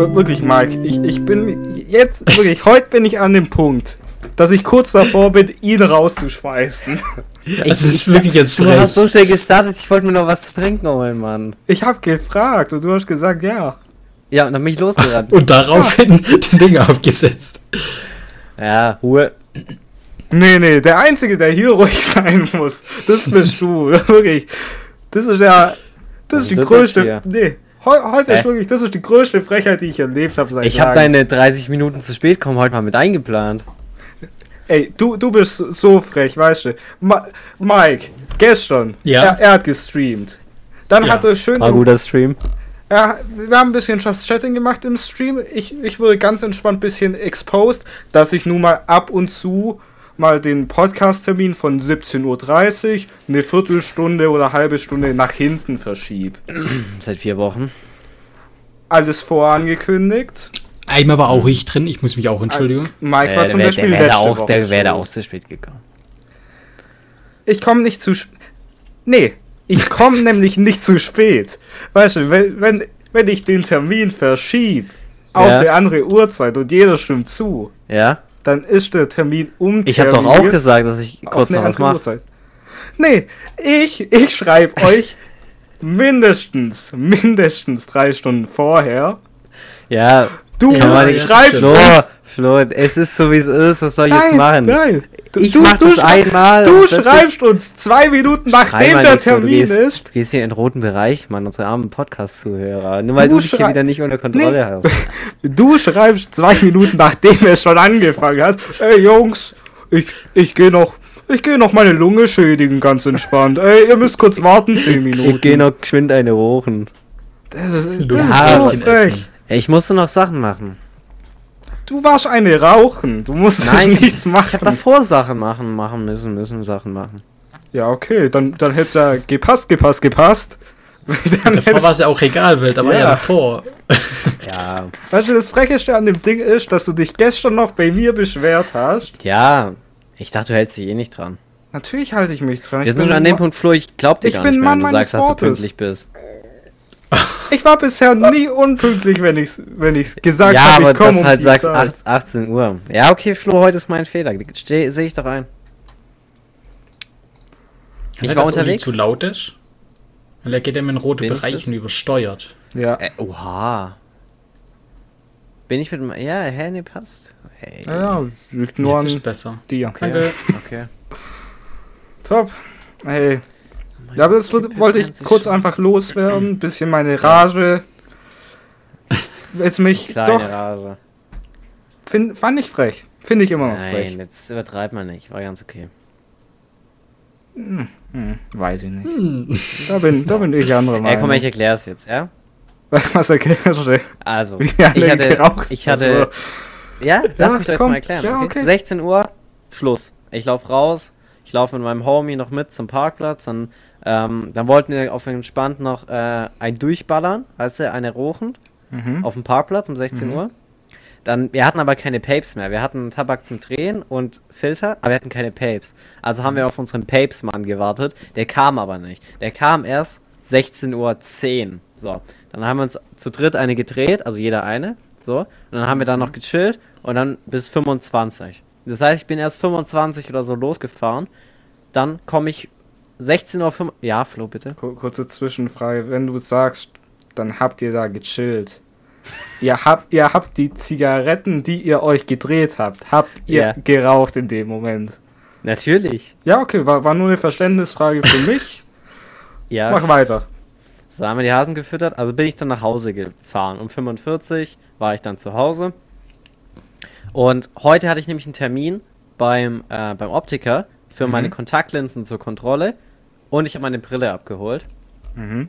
Wir- Wirklich, Mike, ich, ich bin jetzt, wirklich, heute bin ich an dem Punkt, dass ich kurz davor bin, ihn rauszuschmeißen. Es ist wirklich jetzt Du hast frech. so schnell gestartet, ich wollte mir noch was zu trinken holen, Mann. Ich hab gefragt und du hast gesagt, ja. Ja, und dann bin ich losgerannt. Und daraufhin die Dinge abgesetzt. ja, Ruhe. Nee, nee, der Einzige, der hier ruhig sein muss, das bist du. Wirklich. Das ist ja. Das ist die das größte. Nee. Heu, heute Hä? ist wirklich, das ist die größte Frechheit, die ich erlebt habe seit Ich habe deine 30 Minuten zu spät kommen heute mal mit eingeplant. Ey, du, du bist so- frech, weißt du. Ma Mike, gestern, Ja? er, er hat gestreamt. Dann Ja. hat er schön. War guter Stream. Ja, wir haben ein bisschen Just Chatting gemacht im Stream. Ich, ich wurde ganz entspannt ein bisschen exposed, dass ich nun mal ab und zu mal den Podcast-Termin von 17.30 Uhr eine Viertelstunde oder halbe Stunde nach hinten verschiebe. Seit vier Wochen. Alles vorangekündigt. Einmal war auch ich drin, ich muss mich auch entschuldigen. Mike war Äh, zum der Beispiel der letzte auch, Woche der wäre auch zu spät gekommen. Ich komme nicht zu spät. Nee, ich komme nämlich nicht zu spät. Weißt du, wenn, wenn, wenn ich den Termin verschiebe auf Ja. eine andere Uhrzeit und jeder stimmt zu, Ja? Dann ist der Termin um. Ich habe doch auch gesagt, dass ich kurz noch was mache. Nee, ich, ich schreibe euch mindestens, mindestens drei Stunden vorher. Ja, Du Ja, schreibst Flo. Flo, es ist so wie es ist, was soll ich jetzt Nein, machen? nein. Du, Ich du, mach du das einmal Du das- schreibst uns zwei Minuten nachdem der nicht so, du Termin gehst, ist. Du gehst hier in den roten Bereich, Mann, unsere armen Podcast-Zuhörer. Nur weil Du du, dich hier wieder nicht unter Kontrolle Nee. hast. Du schreibst zwei Minuten nachdem es schon angefangen hat. Ey Jungs, ich, ich gehe noch, ich gehe noch meine Lunge schädigen, ganz entspannt. Ey, ihr müsst kurz warten, zehn Minuten. Ich geh noch geschwind eine rochen. Das, ist- das Lungenschädchen ist so frech. Ich musste noch Sachen machen. Du warst eine rauchen. Du musst Nein, nichts Ich hab machen. davor Sachen machen, machen müssen, müssen Sachen machen. Ja, okay, dann, dann hätte es ja gepasst, gepasst, gepasst. Dann Davor war es ja auch egal, weil da war ja, Ja. davor. Ja, weißt du, das Frecheste an dem Ding ist, dass du dich gestern noch bei mir beschwert hast. ja. Ich dachte, du hältst dich eh nicht dran. Natürlich halte ich mich dran. Wir sind schon an dem Punkt, Flo, ich glaub dir Ich gar bin nicht mehr, Mann wenn du sagst, dass du Wortes. pünktlich bist. Ich war bisher nie unpünktlich, wenn ich wenn ich's gesagt ja, habe, aber ich komme dass um du halt die sagst Zeit. 8, 18 Uhr. Ja, okay, Flo, heute ist mein Fehler. Sehe ich doch ein. Ich war Uli unterwegs. zu laut ist? Weil er geht immer in rote Bin ich Bereiche das? und übersteuert. Ja. Äh, oha. Bin ich mit dem. Ja, hä, ne, passt. Hey. Ja, liegt nur Jetzt ist an besser. dir. Okay. Danke. okay. Top. Hey. Ja, aber das wird- wollte ich kurz einfach loswerden. Bisschen meine Rage. Jetzt mich Kleine doch. Rage. Find, fand ich frech. Finde ich immer noch Nein, frech. jetzt übertreibt man nicht. War ganz okay. Hm, weiß ich nicht. Hm. Da bin, da bin ich andere Ey, Meinung. komm mal, ich erklär's jetzt, ja? Was, was erklärst du? Also, ich hatte. geraucht Ich hatte. Ja, lass mich doch jetzt komm. mal erklären. Ja, okay? okay. 16 Uhr, Schluss. Ich lauf raus. Ich laufe mit meinem Homie noch mit zum Parkplatz. Dann, ähm, dann wollten wir auf entspannt noch äh, ein Durchballern, weißt du, eine rochen Mhm. auf dem Parkplatz um 16 Mhm. Uhr. Dann, wir hatten aber keine Papes mehr. Wir hatten Tabak zum Drehen und Filter, aber wir hatten keine Papes. Also haben wir auf unseren Papes-Mann gewartet. Der kam aber nicht. Der kam erst 16.10 Uhr. So, dann haben wir uns zu dritt eine gedreht, also jeder eine. So, und dann haben wir dann noch gechillt und dann bis 25. Das heißt, ich bin erst 25 oder so losgefahren. Dann komme ich 16.05 Uhr. Ja, Flo, bitte. Kur- Kurze Zwischenfrage. Wenn du sagst, dann habt ihr da gechillt. Ihr habt, ihr habt die Zigaretten, die ihr euch gedreht habt, habt ihr Ja. geraucht in dem Moment. Natürlich. Ja, okay, war, war nur eine Verständnisfrage für mich. Ja. Mach weiter. So haben wir die Hasen gefüttert, also bin ich dann nach Hause gefahren. Um 45 war ich dann zu Hause. Und heute hatte ich nämlich einen Termin beim, äh, beim Optiker für Mhm. meine Kontaktlinsen zur Kontrolle. Und ich habe meine Brille abgeholt. Mhm.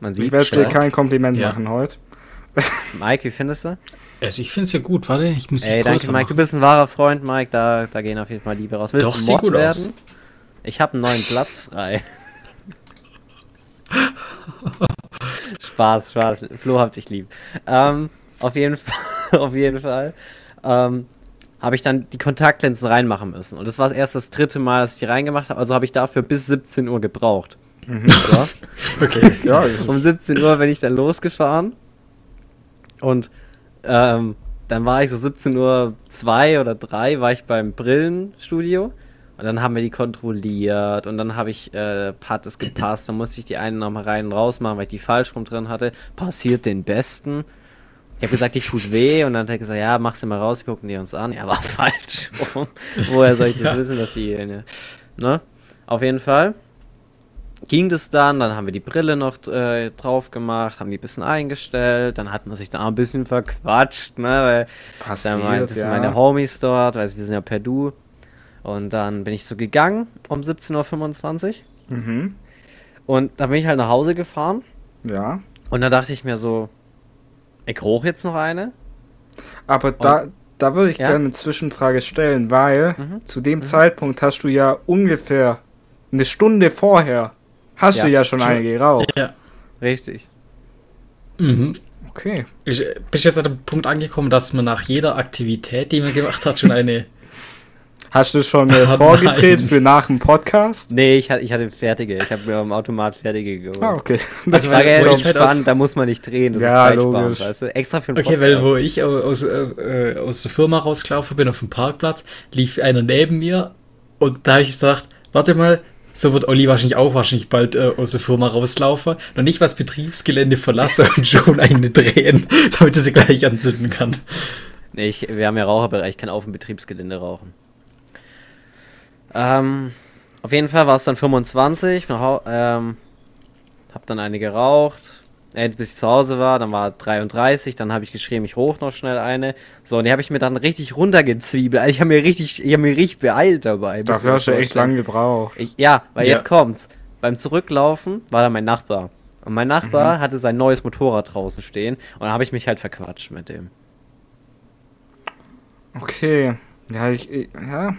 Man Ich sieht werde dir kein Kompliment Ja. machen heute. Mike, wie findest du? Also ich finde es ja gut, warte, ich muss dich Ey, danke Mike, du machen. bist ein wahrer Freund, Mike. Da, da gehen auf jeden Fall Liebe raus. Willst Doch, du sieht Mod gut werden? aus. Ich habe einen neuen Platz frei. Spaß, Spaß. Flo habt dich lieb. Ähm, auf jeden Fall, auf jeden Fall. Ähm, habe ich dann die Kontaktlinsen reinmachen müssen. Und das war erst das dritte Mal, dass ich die reingemacht habe. Also habe ich dafür bis 17 Uhr gebraucht. Mhm. So. Okay. Ja, um 17 Uhr bin ich dann losgefahren. Und ähm, dann war ich so 17 Uhr 2 oder 3 war ich beim Brillenstudio. Und dann haben wir die kontrolliert und dann habe ich, äh, hat es gepasst, dann musste ich die einen nochmal rein und raus machen, weil ich die falsch rum drin hatte. Passiert den Besten. Ich habe gesagt, die tut weh und dann hat er gesagt, ja, mach sie mal raus, gucken die uns an. Ja, war falsch. Woher soll ich das Ja. wissen, dass die, ne? ne? Auf jeden Fall ging das dann, dann haben wir die Brille noch äh, drauf gemacht, haben die ein bisschen eingestellt, dann hat man sich da ein bisschen verquatscht, ne, weil das sind meine, das sind meine Homies dort, weil wir sind ja per Du. Und dann bin ich so gegangen um 17.25 Uhr Mhm. und dann bin ich halt nach Hause gefahren Ja. und da dachte ich mir so, ich hoch jetzt noch eine. Aber da, da würde ich Ja? gerne eine Zwischenfrage stellen, weil Mhm. zu dem Zeitpunkt hast du ja ungefähr eine Stunde vorher hast Ja. du ja schon eine geraucht. Ja. Richtig. Mhm. Okay. Ich bin jetzt an dem Punkt angekommen, dass man nach jeder Aktivität, die man gemacht hat, schon eine. Hast du schon äh, vorgedreht nein. für nach dem Podcast? Nee, ich, hatte- ich hatte fertige. Ich habe mir am Automat fertige geholt. Ah, okay. Das war weil- ja wo ich halt entspannt, aus- da muss man nicht drehen, das Ja, ist zeitsparend, logisch. weißt du? Extra für den Okay, weil Podcast. wo ich au- aus, äh, aus der Firma rausgelaufen bin auf dem Parkplatz, lief einer neben mir und da habe ich gesagt, warte mal, so wird Olli wahrscheinlich auch wahrscheinlich bald äh, aus der Firma rauslaufen. Noch nicht was Betriebsgelände verlasse und schon eine drehen, damit er sie gleich anzünden kann. Nee, ich, wir haben ja Raucherbereich, ich kann auf dem Betriebsgelände rauchen. Ähm, auf jeden Fall war es dann 25, nach Hau- ähm, hab dann eine geraucht, äh, bis ich zu Hause war, dann war 33, dann habe ich geschrieben, ich hoch noch schnell eine. So, und die habe ich mir dann richtig runtergezwiebelt. Also ich habe mir richtig, ich habe mir richtig beeilt dabei. dir hast du echt lange gebraucht. Ich, ja, weil Ja. jetzt kommt's. Beim Zurücklaufen war da mein Nachbar. Und mein Mhm. Nachbar hatte sein neues Motorrad draußen stehen und dann habe ich mich halt verquatscht mit dem. Okay. Ja, ich, ich ja.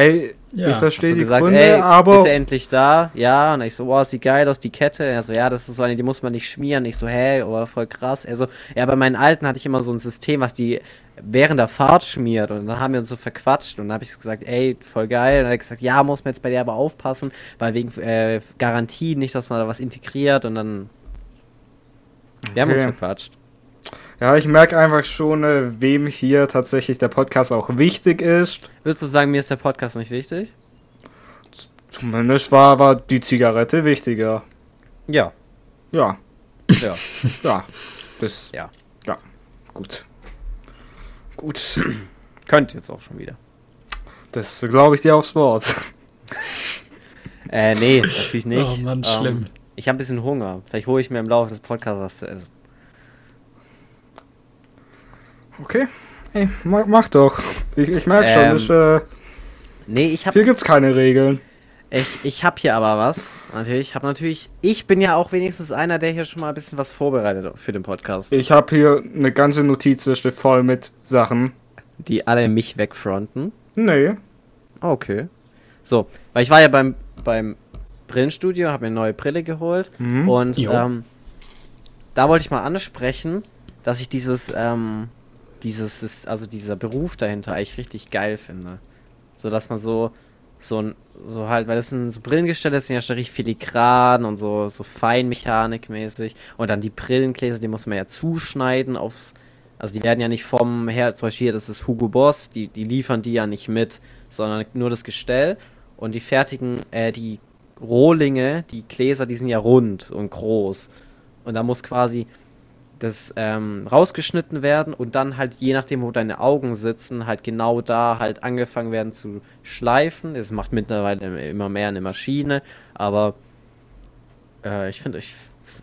Ey, Ja, ich verstehe so die gesagt, Gründe, ey, ist aber er endlich da? Ja, und ich so, boah, sieht geil aus, die Kette. Er so, ja, das ist so eine, die muss man nicht schmieren. Ich so, hä, oh, voll krass. Er so, ja, bei meinen Alten hatte ich immer so ein System, was die während der Fahrt schmiert. Und dann haben wir uns so verquatscht und dann habe ich gesagt, ey, voll geil. Und dann hat er gesagt, ja, muss man jetzt bei der aber aufpassen, weil wegen äh, Garantie nicht, dass man da was integriert. Und dann, wir haben uns verquatscht. Ja, ich merke einfach schon, äh, wem hier tatsächlich der Podcast auch wichtig ist. Würdest du sagen, mir ist der Podcast nicht wichtig? Zumindest war, war die Zigarette wichtiger. Ja. Ja, Ja. ja. Das. Ja. Ja. Gut. Gut. Könnt jetzt auch schon wieder. Das glaube ich dir aufs Wort. Äh, nee, natürlich nicht. Oh Mann, Ähm, schlimm. Ich habe ein bisschen Hunger. Vielleicht hole ich mir im Laufe des Podcasts was zu essen. Okay. Ey, mach, mach doch. Ich, ich merke Ähm, schon, ich, äh, Nee, ich habe hier gibt's keine Regeln. ich, ich hab hier aber was. Natürlich, ich habe natürlich. Ich bin ja auch wenigstens einer, der hier schon mal ein bisschen was vorbereitet für den Podcast. Ich habe hier eine ganze Notizliste voll mit Sachen. Die alle mich wegfronten. Nee. Okay. So, weil ich war ja beim, beim Brillenstudio, habe mir eine neue Brille geholt. Mhm. Und ähm, da wollte ich mal ansprechen, dass ich dieses, ähm, dieses, ist, also dieser Beruf dahinter eigentlich richtig geil finde. So dass man so, so so halt, weil das sind so Brillengestelle, das sind ja schon richtig filigran und so, so feinmechanikmäßig. Und dann die Brillengläser, die muss man ja zuschneiden aufs, also die werden ja nicht vom her, zum Beispiel hier, das ist Hugo Boss, die, die liefern die ja nicht mit, sondern nur das Gestell. Und die fertigen, äh, die Rohlinge, die Gläser, die sind ja rund und groß. Und da muss quasi das ähm, rausgeschnitten werden und dann halt je nachdem, wo deine Augen sitzen, halt genau da halt angefangen werden zu schleifen. Das macht mittlerweile immer mehr eine Maschine, aber äh, ich finde, ich,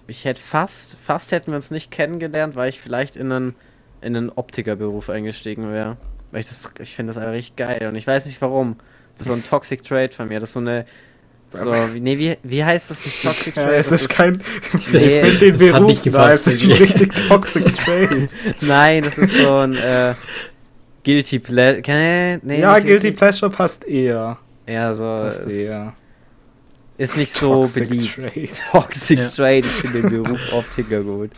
ich hätte fast, fast hätten wir uns nicht kennengelernt, weil ich vielleicht in einen, in einen Optikerberuf eingestiegen wäre. Weil ich das, ich finde das einfach richtig geil und ich weiß nicht warum. Das ist so ein Toxic Trade von mir. Das ist so eine, so, wie, nee, wie, wie heißt das nicht Toxic Ja, Trade? es Das ist kein. Nee, ich finde den das hat Beruf nicht da, gepasst es ist ein irgendwie. richtig toxic Trade. Nein, das ist so ein äh, Guilty Pleasure. Nee, nee, ja, Guilty. Pleasure passt eher. Ja, so. Passt Ist, eher. ist nicht so Toxic beliebt. Trade. Toxic Ja. Trade, ich finde den Beruf Optiker gut.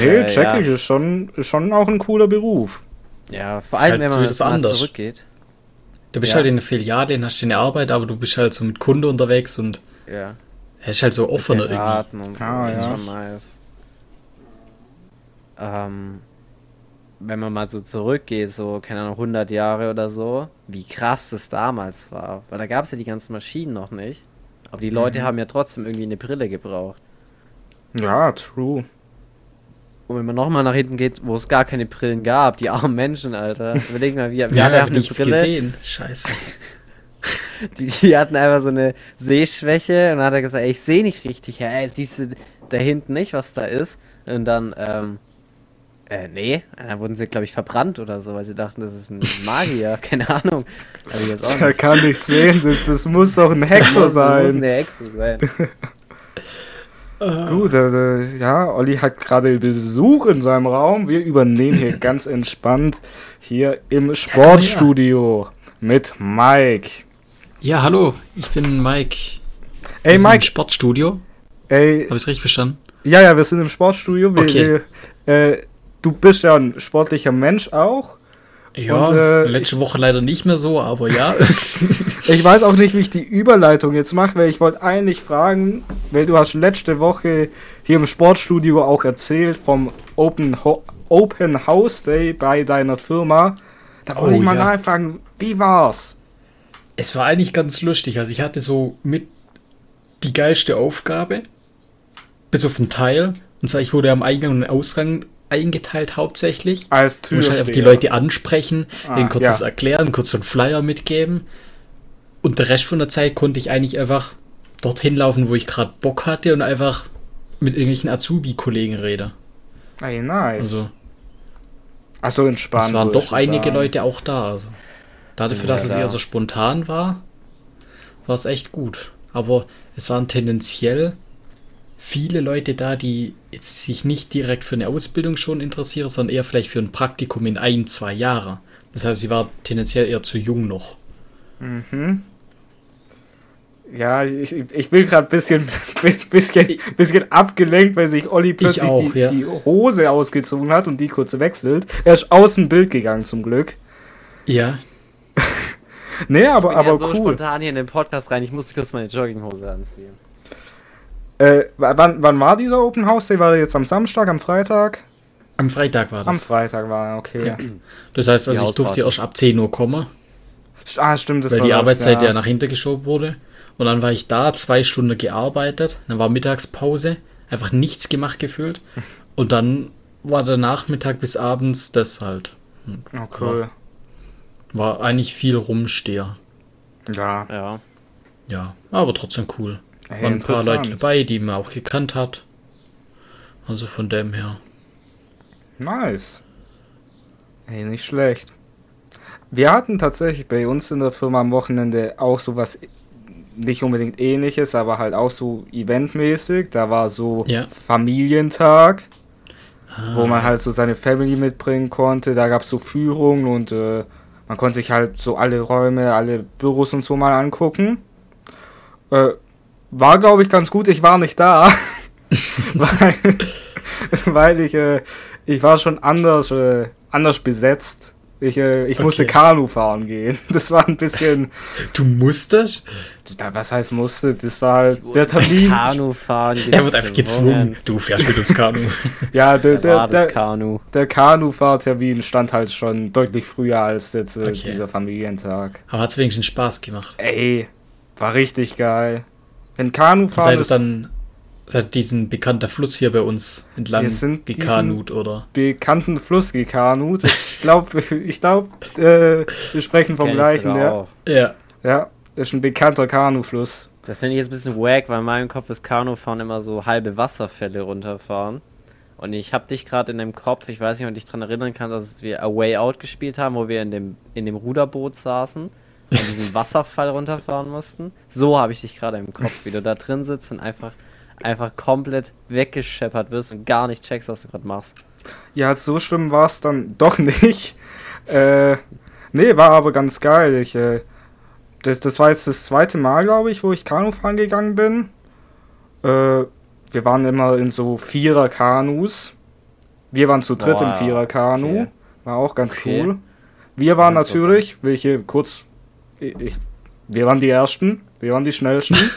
Nee, Äh, check ja. ich, ist schon, ist schon auch ein cooler Beruf. Ja, vor Ist allem, halt wenn so man das mal anders. zurückgeht. Du bist Ja. halt in der Filiale und hast deine Arbeit, aber du bist halt so mit Kunde unterwegs und Ja. Er ist halt so offener irgendwie. Und so. Ah, das ist ja. schon nice. Ähm, wenn man mal so zurückgeht, so, keine Ahnung, 100 Jahre oder so, wie krass das damals war. Weil da gab es ja die ganzen Maschinen noch nicht. Aber die Leute Mhm. haben ja trotzdem irgendwie eine Brille gebraucht. Ja, true. Und wenn man nochmal nach hinten geht, wo es gar keine Brillen gab, die armen Menschen, Alter. Überleg mal, wie, wie Wir alle haben nichts Brille. gesehen. Scheiße. Die, die hatten einfach so eine Sehschwäche und dann hat er gesagt, ey, ich sehe nicht richtig. Ja, ey, siehst du da hinten nicht, was da ist? Und dann, ähm, äh, nee, dann wurden sie, glaube ich, verbrannt oder so, weil sie dachten, das ist ein Magier. Keine Ahnung. Hab ich jetzt auch Er nicht. kann nichts sehen, das, das muss doch ein Hexer Das muss sein. eine Hexe sein. Gut, äh, ja, Olli hat gerade Besuch in seinem Raum. Wir übernehmen hier ganz entspannt hier im Sportstudio mit Mike. Ja, hallo, ich bin Mike. Ey, Wir sind im Mike, Sportstudio. ey, Habe ich richtig verstanden? ja, ja, wir sind im Sportstudio. Wir, Okay. wir, äh, du bist ja ein sportlicher Mensch auch. Ja, Und, äh, letzte Woche leider nicht mehr so, aber ja. Ich weiß auch nicht, wie ich die Überleitung jetzt mache, weil ich wollte eigentlich fragen, weil du hast letzte Woche hier im Sportstudio auch erzählt vom Open, Ho Open House Day bei deiner Firma. Da wollte Oh, ich mal ja. nachfragen, wie war's? es war eigentlich ganz lustig. Also ich hatte so mit die geilste Aufgabe, bis auf einen Teil. Und zwar, ich wurde am Eingang und Ausgang eingeteilt hauptsächlich. Als Du musst halt einfach die. Leute ansprechen, Ah, denen kurz ja. erklären, kurz so einen Flyer mitgeben. Und der Rest von der Zeit konnte ich eigentlich einfach dorthin laufen, wo ich gerade Bock hatte und einfach mit irgendwelchen Azubi-Kollegen rede. Ey, nice. Also Also entspannt. es waren doch einige sagen. Leute auch da. Also. Dafür, Ja, dass es eher so spontan war, war es echt gut. Aber es waren tendenziell viele Leute da, die jetzt sich nicht direkt für eine Ausbildung schon interessieren, sondern eher vielleicht für ein Praktikum in ein, zwei Jahren. Das heißt, sie war tendenziell eher zu jung noch. Mhm. Ja, ich, ich bin gerade ein bisschen, bisschen, bisschen abgelenkt, weil sich Olli plötzlich auch, die, ja. die Hose ausgezogen hat und die kurz wechselt. Er ist aus dem Bild gegangen zum Glück. Ja, Nee, aber, Ich bin aber ja so cool. spontan hier in den Podcast rein, ich musste kurz meine Jogginghose anziehen. Äh, wann, wann war dieser Open House Day? War der jetzt am Samstag, am Freitag? am Freitag war Am das. Freitag war er, okay. Ja. Das heißt, also Die ich durfte erst ab 10 Uhr kommen, Ah, stimmt, das weil war die das, Arbeitszeit ja. nach hinten geschoben wurde. Und dann war ich da, zwei Stunden gearbeitet, dann war Mittagspause, einfach nichts gemacht gefühlt. Und dann war der Nachmittag bis abends das halt. Oh, cool. War eigentlich viel Rumsteher. Ja, Ja. Ja, aber trotzdem cool. Ey, Waren ein paar Leute dabei, die man auch gekannt hat. Also von dem her. Nice. Ey, nicht schlecht. Wir hatten tatsächlich bei uns in der Firma am Wochenende auch sowas nicht unbedingt ähnliches, aber halt auch so eventmäßig. Da war so Ja. Familientag, wo Ah. man halt so seine Family mitbringen konnte. Da gab es so Führungen und äh, man konnte sich halt so alle Räume, alle Büros und so mal angucken. Äh, war, glaube ich, ganz gut. Ich war nicht da. weil, weil ich, äh, ich war schon anders, äh, anders besetzt. Ich, äh, ich musste Okay. Kanu fahren gehen. Das war ein bisschen. Du musst das? Da, was heißt musste? Das war halt der Termin. Kanu fahren. Er wird einfach gezwungen. Du fährst mit uns Kanu. Ja, der, Der, der, Kanu. der Kanufahrtermin stand halt schon deutlich früher als jetzt äh, Okay. dieser Familientag. Aber hat es wenigstens Spaß gemacht. Ey, war richtig geil. Wenn Kanufahren Seid ihr ist dann seid diesen bekannter Fluss hier bei uns entlang Wir sind gekanut oder? bekannten Fluss gekanut. Ich glaube, ich glaub, äh, wir sprechen vom ich gleichen, ja. Ja. Ja, das ist ein bekannter Kanufluss. Das finde ich jetzt ein bisschen wack, weil in meinem Kopf ist Kanufahren immer so halbe Wasserfälle runterfahren. Und ich habe dich gerade in dem Kopf, ich weiß nicht, ob du dich daran erinnern kannst, dass wir A Way Out gespielt haben, wo wir in dem, in dem Ruderboot saßen und diesen Wasserfall runterfahren mussten. So habe ich dich gerade im Kopf, wie du da drin sitzt und einfach, einfach komplett weggescheppert wirst und gar nicht checkst, was du gerade machst. Ja, so schlimm war es dann doch nicht. Äh, nee, war aber ganz geil. Ich, äh, das, das war jetzt das zweite Mal, glaube ich, wo ich Kanufahren gegangen bin. Äh, wir waren immer in so Vierer-Kanus. Wir waren zu dritt im Wow, Vierer-Kanu. okay. War auch ganz Okay. cool. Wir waren natürlich, welche kurz. Ich, wir waren die Ersten. Wir waren die Schnellsten.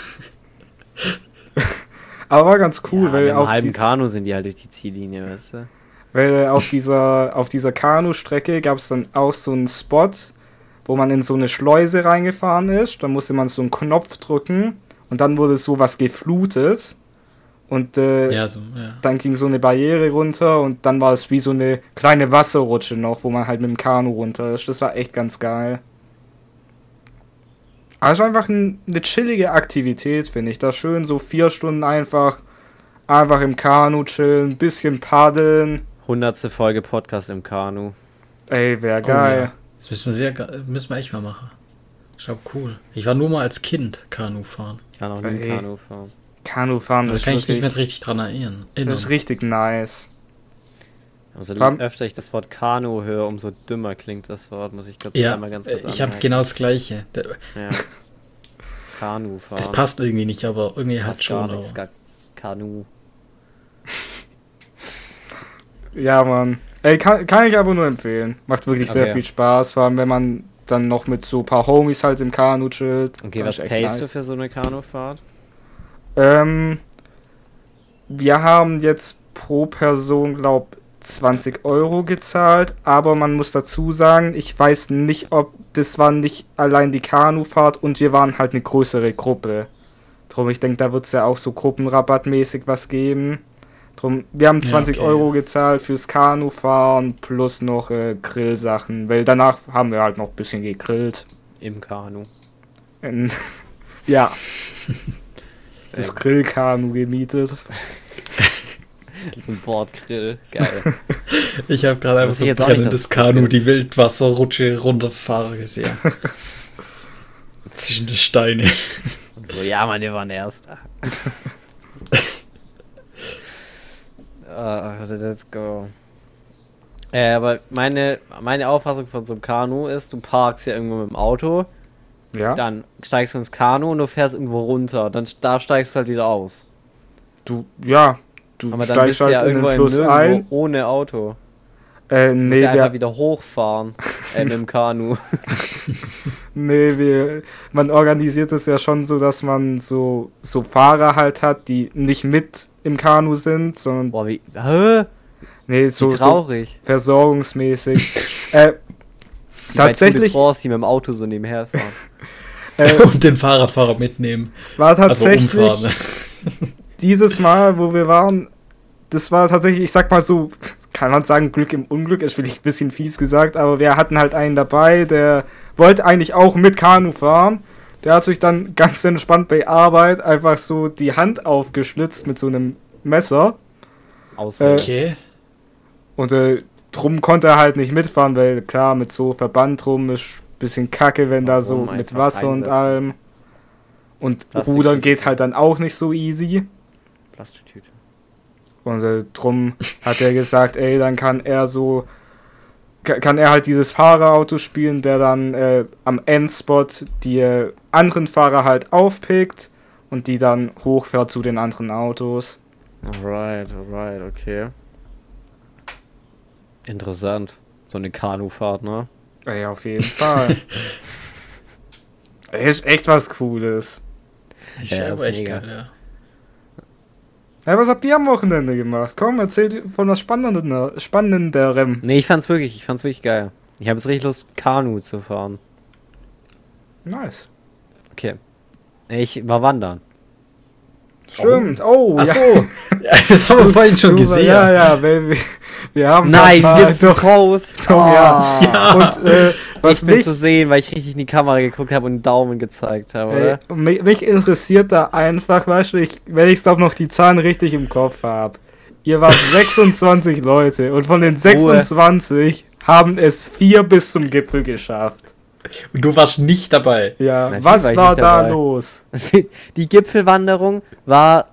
Aber war ganz cool, ja, weil auf, halben dies, Kanu sind die halt durch die Ziellinie, weißt du? weil auf dieser, auf dieser Kanustrecke gab es dann auch so einen Spot, wo man in so eine Schleuse reingefahren ist. Da musste man so einen Knopf drücken und dann wurde sowas geflutet. Und äh, Ja, so, ja. dann ging so eine Barriere runter und dann war es wie so eine kleine Wasserrutsche noch, wo man halt mit dem Kanu runter ist. Das war echt ganz geil. Also einfach ein, eine chillige Aktivität, finde ich. Das schön, so vier Stunden einfach, einfach im Kanu chillen, bisschen paddeln. Hundertste Folge Podcast im Kanu. Ey, wär Oh, geil. ja. Das müssen wir, sehr, ge- müssen wir echt mal machen. Ich glaube, cool. Ich war nur mal als Kind Kanu fahren. Ich kann auch nie Ey. Kanu fahren. Kanu fahren, Da das, kann ist ich nicht mehr richtig dran erinnern. das ist richtig nice. Vor allem- öfter ich das Wort Kanu höre, umso dümmer klingt das Wort, muss ich kurz Ja, einmal ganz äh, kurz ich habe genau das Gleiche. Ja. Kanu fahren. Das passt irgendwie nicht, aber irgendwie hat Passt schon. gar nichts, gar Kanu. Ja, Mann. Ey, kann, kann ich aber nur empfehlen. Macht wirklich sehr Okay. viel Spaß, vor allem wenn man dann noch mit so ein paar Homies halt im Kanu chillt. Okay, was payst du nice. für so eine Kanufahrt? Ähm, wir haben jetzt pro Person, glaub 20 Euro gezahlt, aber man muss dazu sagen, ich weiß nicht, ob das war nicht allein die Kanufahrt und wir waren halt eine größere Gruppe. Drum, ich denke, da wird es ja auch so gruppenrabattmäßig was geben. Drum, wir haben Ja, 20 okay. Euro gezahlt fürs Kanufahren plus noch äh, Grillsachen, weil danach haben wir halt noch ein bisschen gegrillt. Im Kanu. In, ja, das. Grillkanu gemietet. Das ist ein Bordgrill. Geil. Ich habe gerade einfach so ein brennendes das- Kanu, die Wildwasserrutsche runterfahren gesehen. Zwischen die Steine. Und so, ja, Mann, wir waren Erster. uh, let's go. Äh, aber meine, meine Auffassung von so einem Kanu ist, du parkst ja irgendwo mit dem Auto, Ja. dann steigst du ins Kanu und du fährst irgendwo runter. Dann da steigst du halt wieder aus. Du, ja, du Aber dann bist steigst du halt ja in irgendwo den Fluss ein. ohne Auto. Äh, Du musst nee, ja einfach wir, wieder hochfahren äh, mit dem Kanu. nee wir, man organisiert es ja schon so, dass man so, so Fahrer halt hat, die nicht mit im Kanu sind, sondern Boah, wie. Hä? nee, Wie so, so traurig. versorgungsmäßig. äh, Wie bei tatsächlich France, die mit dem Auto so nebenher fahren. äh, Und den Fahrradfahrer mitnehmen. war Also tatsächlich umfahren. ne? Dieses Mal, wo wir waren, das war tatsächlich, ich sag mal so, kann man sagen, Glück im Unglück, ist vielleicht ein bisschen fies gesagt, aber wir hatten halt einen dabei, der wollte eigentlich auch mit Kanu fahren. Der hat sich dann ganz entspannt bei Arbeit einfach so die Hand aufgeschlitzt mit so einem Messer. Außer. Äh, Okay. Und äh, drum konnte er halt nicht mitfahren, weil klar, mit so Verband drum ist ein bisschen kacke, wenn da so Warum mit Wasser und einsetzen? allem. Und Plastik- Rudern geht halt dann auch nicht so easy. Plastiktüte. Und äh, drum hat er gesagt, ey, dann kann er so, ka- kann er halt dieses Fahrerauto spielen, der dann äh, am Endspot die äh, anderen Fahrer halt aufpickt und die dann hochfährt zu den anderen Autos. Alright, alright, okay. Interessant. So eine Kanufahrt, ne? Ey, auf jeden Fall. Ist echt was Cooles. Ich Ja, aber ist echt mega. geil, ja. Ja, was habt ihr am Wochenende gemacht? Komm, erzählt von was Spannendem. Spannenderem. Nee, ich fand's wirklich, ich fand's wirklich geil. Ich habe jetzt richtig Lust, Kanu zu fahren. Nice. Okay. Ich war wandern. Stimmt. Oh, Ach ja. so, ja, das haben wir vorhin schon Du, gesehen. Ja, ja, weil wir, haben Nein, jetzt doch, Post. doch, ja. Ja. Und äh, was ich bin mich, zu sehen, weil ich richtig in die Kamera geguckt habe und einen Daumen gezeigt habe, ey, oder? mich, mich interessiert da einfach, weißt du, ich, wenn ich doch noch die Zahlen richtig im Kopf habe. Ihr wart 26 Leute und von den 26 haben es vier bis zum Gipfel geschafft. Und du warst nicht dabei. Ja, Natürlich was war war da dabei. los? Die Gipfelwanderung war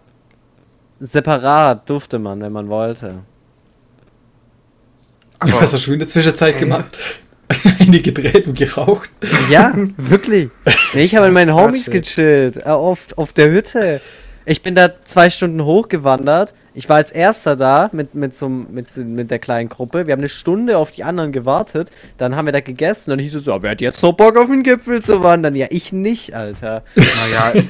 separat, durfte man, wenn man wollte. Aber- Was hast du in der Zwischenzeit gemacht? Eine gedreht und geraucht. Ja, wirklich. Nee, ich habe mit meinen Homies gechillt, äh, auf, auf der Hütte. Ich bin da zwei Stunden hochgewandert. Ich war als erster da mit, mit, so, mit, mit der kleinen Gruppe. Wir haben eine Stunde auf die anderen gewartet. Dann haben wir da gegessen. Dann hieß es so, wer hat jetzt noch Bock auf den Gipfel zu wandern? Ja, ich nicht, Alter. Naja,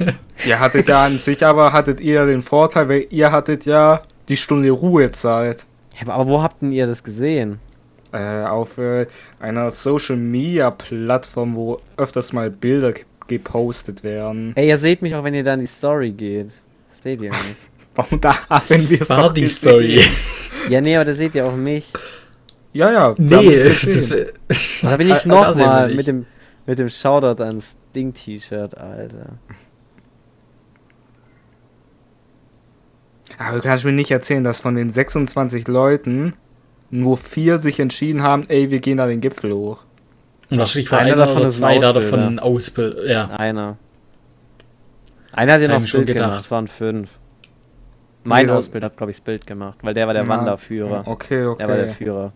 ihr hattet ja an sich, aber hattet ihr den Vorteil, weil ihr hattet ja die Stunde Ruhezeit. Ja, aber wo habt denn ihr das gesehen? Äh, auf äh, einer Social Media Plattform, wo öfters mal Bilder ge- gepostet werden. Ey, ihr seht mich auch, wenn ihr da in die Story geht. Das seht ihr nicht. Warum da haben wir war doch die? Story. Ja, nee, aber da seht ihr auch mich. Ja, ja. Nee, das Da bin ich nochmal nicht. mit dem, mit dem Shoutout ans Ding-T-Shirt, Alter. Aber du kannst mir nicht erzählen, dass von den 26 Leuten nur vier sich entschieden haben, ey, wir gehen da den Gipfel hoch. Und wahrscheinlich war Einer einer, davon oder zwei da Ausbilder. davon ein Ausbild. Ja. Einer. Einer hat ich schon Bild gemacht, gedacht. es waren fünf. Mein Nee, Ausbild hat, glaube ich, das Bild gemacht, weil der war der Ja, Wanderführer. Okay, okay. Der war der Führer.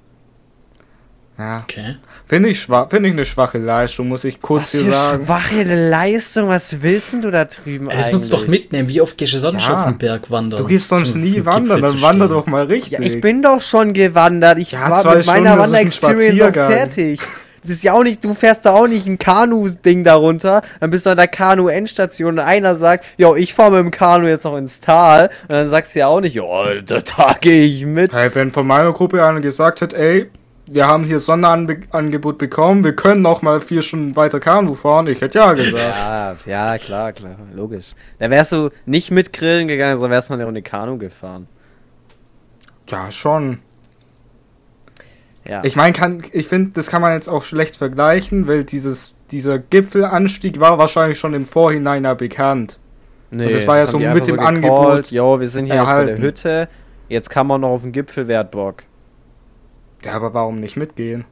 Ja. Okay. Finde ich, schwach, finde ich eine schwache Leistung, muss ich kurz Was hier sagen. schwache Leistung, was willst denn du da drüben Das musst du doch eigentlich? mitnehmen. Wie oft gehst du sonst Ja. auf den Berg wandern? Du gehst sonst Zum- nie zum wandern, dann wander doch mal richtig. Ja, ich bin doch schon gewandert. Ich Ja, war mit meiner Stunden, Wanderexperience auch fertig. Das ist ja auch nicht, du fährst da auch nicht ein Kanu-Ding darunter, dann bist du an der Kanu-Endstation und einer sagt, jo, ich fahre mit dem Kanu jetzt noch ins Tal und dann sagst du ja auch nicht, jo, da, da gehe ich mit. Hey, wenn von meiner Gruppe einer gesagt hat, ey, wir haben hier Sonderangebot bekommen, wir können noch mal vier Stunden weiter Kanu fahren, ich hätte ja gesagt. Ja, ja, klar, klar, logisch. Da wärst du nicht mit Grillen gegangen, sondern wärst noch eine Runde Kanu gefahren. ja, schon. Ja. Ich meine, kann, ich finde, das kann man jetzt auch schlecht vergleichen, weil dieses, dieser Gipfelanstieg war wahrscheinlich schon im Vorhinein ja bekannt. Nee, das war ja so mit einfach dem gecallt, Angebot Jo, wir sind hier jetzt bei der erhalten. Hütte. Jetzt kann man noch auf den Gipfel, wer hat Bock? Ja, aber warum nicht mitgehen?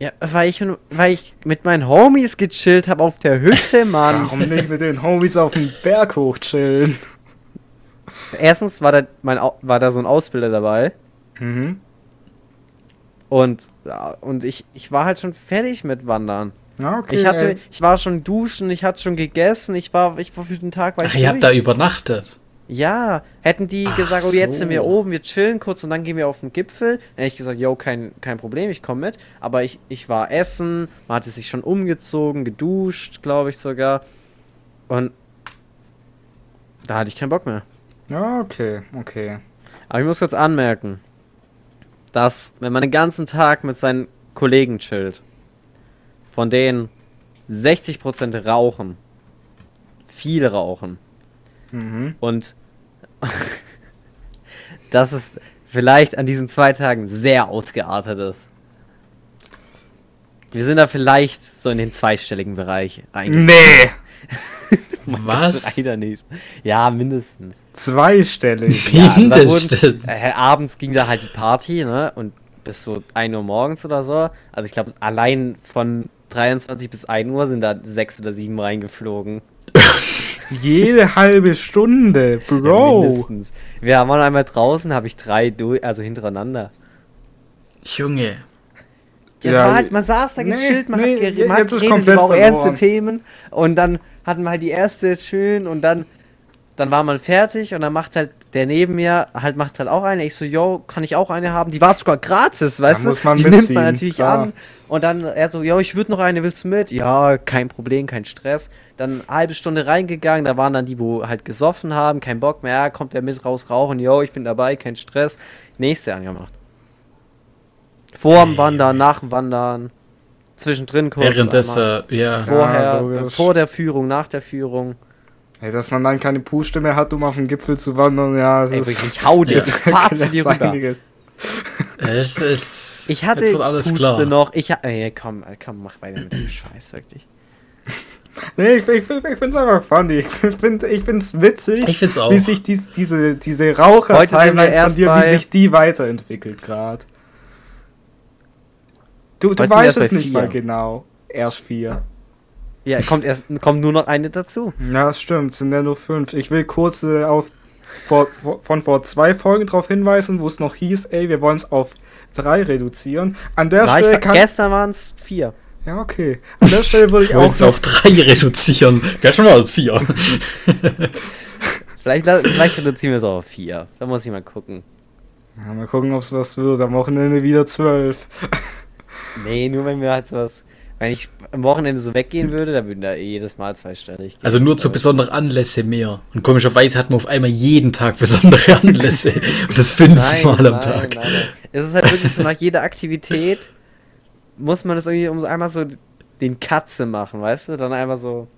Ja, weil ich, weil ich mit meinen Homies gechillt habe auf der Hütte, Mann. Warum nicht mit den Homies auf den Berg hoch chillen? Erstens war da, mein, Au- war da so ein Ausbilder dabei. Mhm. Und, und ich, ich war halt schon fertig mit Wandern. Ja, okay. Ich hatte, ey. ich war schon duschen, ich hatte schon gegessen, ich war, ich war für den Tag, war ich Ach, ihr habt da übernachtet. Ja, hätten die Ach gesagt, oh, jetzt sind wir oben, wir chillen kurz und dann gehen wir auf den Gipfel, dann hätte ich gesagt, yo, kein, kein Problem, ich komme mit. Aber ich, ich war essen, man hatte sich schon umgezogen, geduscht, glaube ich sogar. Und da hatte ich keinen Bock mehr. Ja, okay, okay. Aber ich muss kurz anmerken, dass, wenn man den ganzen Tag mit seinen Kollegen chillt, von denen 60% rauchen, viel rauchen, Mhm. und dass es vielleicht an diesen zwei Tagen sehr ausgeartet ist. Wir sind da vielleicht so in den zweistelligen Bereich eigentlich. Nee! Was? Leider nicht. Ja, mindestens. Zweistellig. Ja, Mindestens. wurden, äh, abends ging da halt die Party, ne? Und bis so 1 Uhr morgens oder so. Also ich glaube, allein von 23 bis 1 Uhr sind da sechs oder sieben reingeflogen. Jede halbe Stunde, Ja, Bro. mindestens. Wir waren einmal draußen, habe ich drei durch, also hintereinander. Junge. Ja, Ja, war halt, man saß da nee, gechillt, man nee, hat, jetzt gere- man hat ist geredet komplett über auch ernste. Themen und dann hatten wir halt die erste schön und dann dann war man fertig und dann macht halt der neben mir halt macht halt auch eine. Ich so, yo, kann ich auch eine haben? Die war sogar gratis, weißt du? muss man die nimmt mitziehen, man natürlich klar. an und dann er so, yo, ich würde noch eine, willst du mit? Ja, kein Problem, kein Stress. Dann eine halbe Stunde reingegangen, da waren dann die, wo halt gesoffen haben, kein Bock mehr, ja, kommt wer mit raus rauchen, yo, ich bin dabei, kein Stress. Nächste angemacht. Vor dem Wandern, nach dem Wandern, zwischendrin kurz. Währenddessen, ja. Vorher, Ja, vor der Führung, nach der Führung. Ey, dass man dann keine Puste mehr hat, um auf den Gipfel zu wandern, ja, das Ey, ist wirklich, ich hau dir, fahr zu dir einiges. Es ist. Ich hatte Jetzt wird alles Puste klar. noch. Ich ha ey, komm, äh, komm, mach weiter mit dem Scheiß, wirklich. Nee, ich, ich, ich find's einfach funny. Ich, find, ich find's witzig, Ich find's auch. wie sich dies, diese, diese Heute sind wir Raucher-Timeline erst von dir, bei- wie sich die weiterentwickelt gerade. Du, du weißt es nicht vier. mal genau. Erst vier. Ja, kommt erst, kommt nur noch eine dazu. Ja, das stimmt, es sind ja nur fünf. Ich will kurz äh, auf vor, vor, von vor zwei Folgen darauf hinweisen, wo es noch hieß, ey, wir wollen es auf drei reduzieren. An der War Stelle ich, kann. gestern waren es vier. Ja, okay. An der Stelle würde ich Ich auch noch auf drei reduzieren. Gleich schon mal als vier. Vielleicht, vielleicht reduzieren wir es auch auf vier. Da muss ich mal gucken. Ja, mal gucken, ob es was wird. Am Wochenende wieder zwölf. Nee, nur wenn wir halt sowas. Wenn ich am Wochenende so weggehen würde, dann würden da eh jedes Mal zweistellig gehen. Also nur zu besonderen Anlässe mehr. Und komischerweise hat man auf einmal jeden Tag besondere Anlässe. Und das fünfmal am Tag. Nein, nein. Es ist halt wirklich so, nach jeder Aktivität muss man das irgendwie um einmal so den Katze machen, weißt du? Dann einmal so,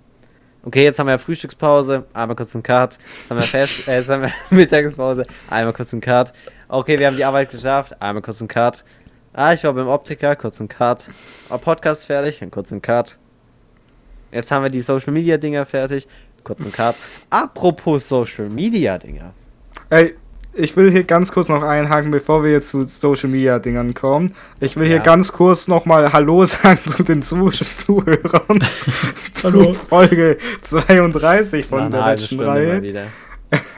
okay, jetzt haben wir Frühstückspause, einmal kurz einen Cut. Jetzt haben wir, Fest, äh, jetzt haben wir Mittagspause, einmal kurz einen Cut. Okay, wir haben die Arbeit geschafft, einmal kurz einen Cut. Ah, ich war beim Optiker, kurz einen Cut. Podcast fertig, einen kurzen Cut. Jetzt haben wir die Social Media Dinger fertig, kurzen Cut. Apropos Social Media Dinger. Ey, ich will hier ganz kurz noch einhaken, bevor wir jetzt zu Social Media Dingern kommen. Ich will hier Ja. ganz kurz nochmal Hallo sagen zu den Zuh Zuhörern. Zu Folge 32 von einer der letzten Reihe.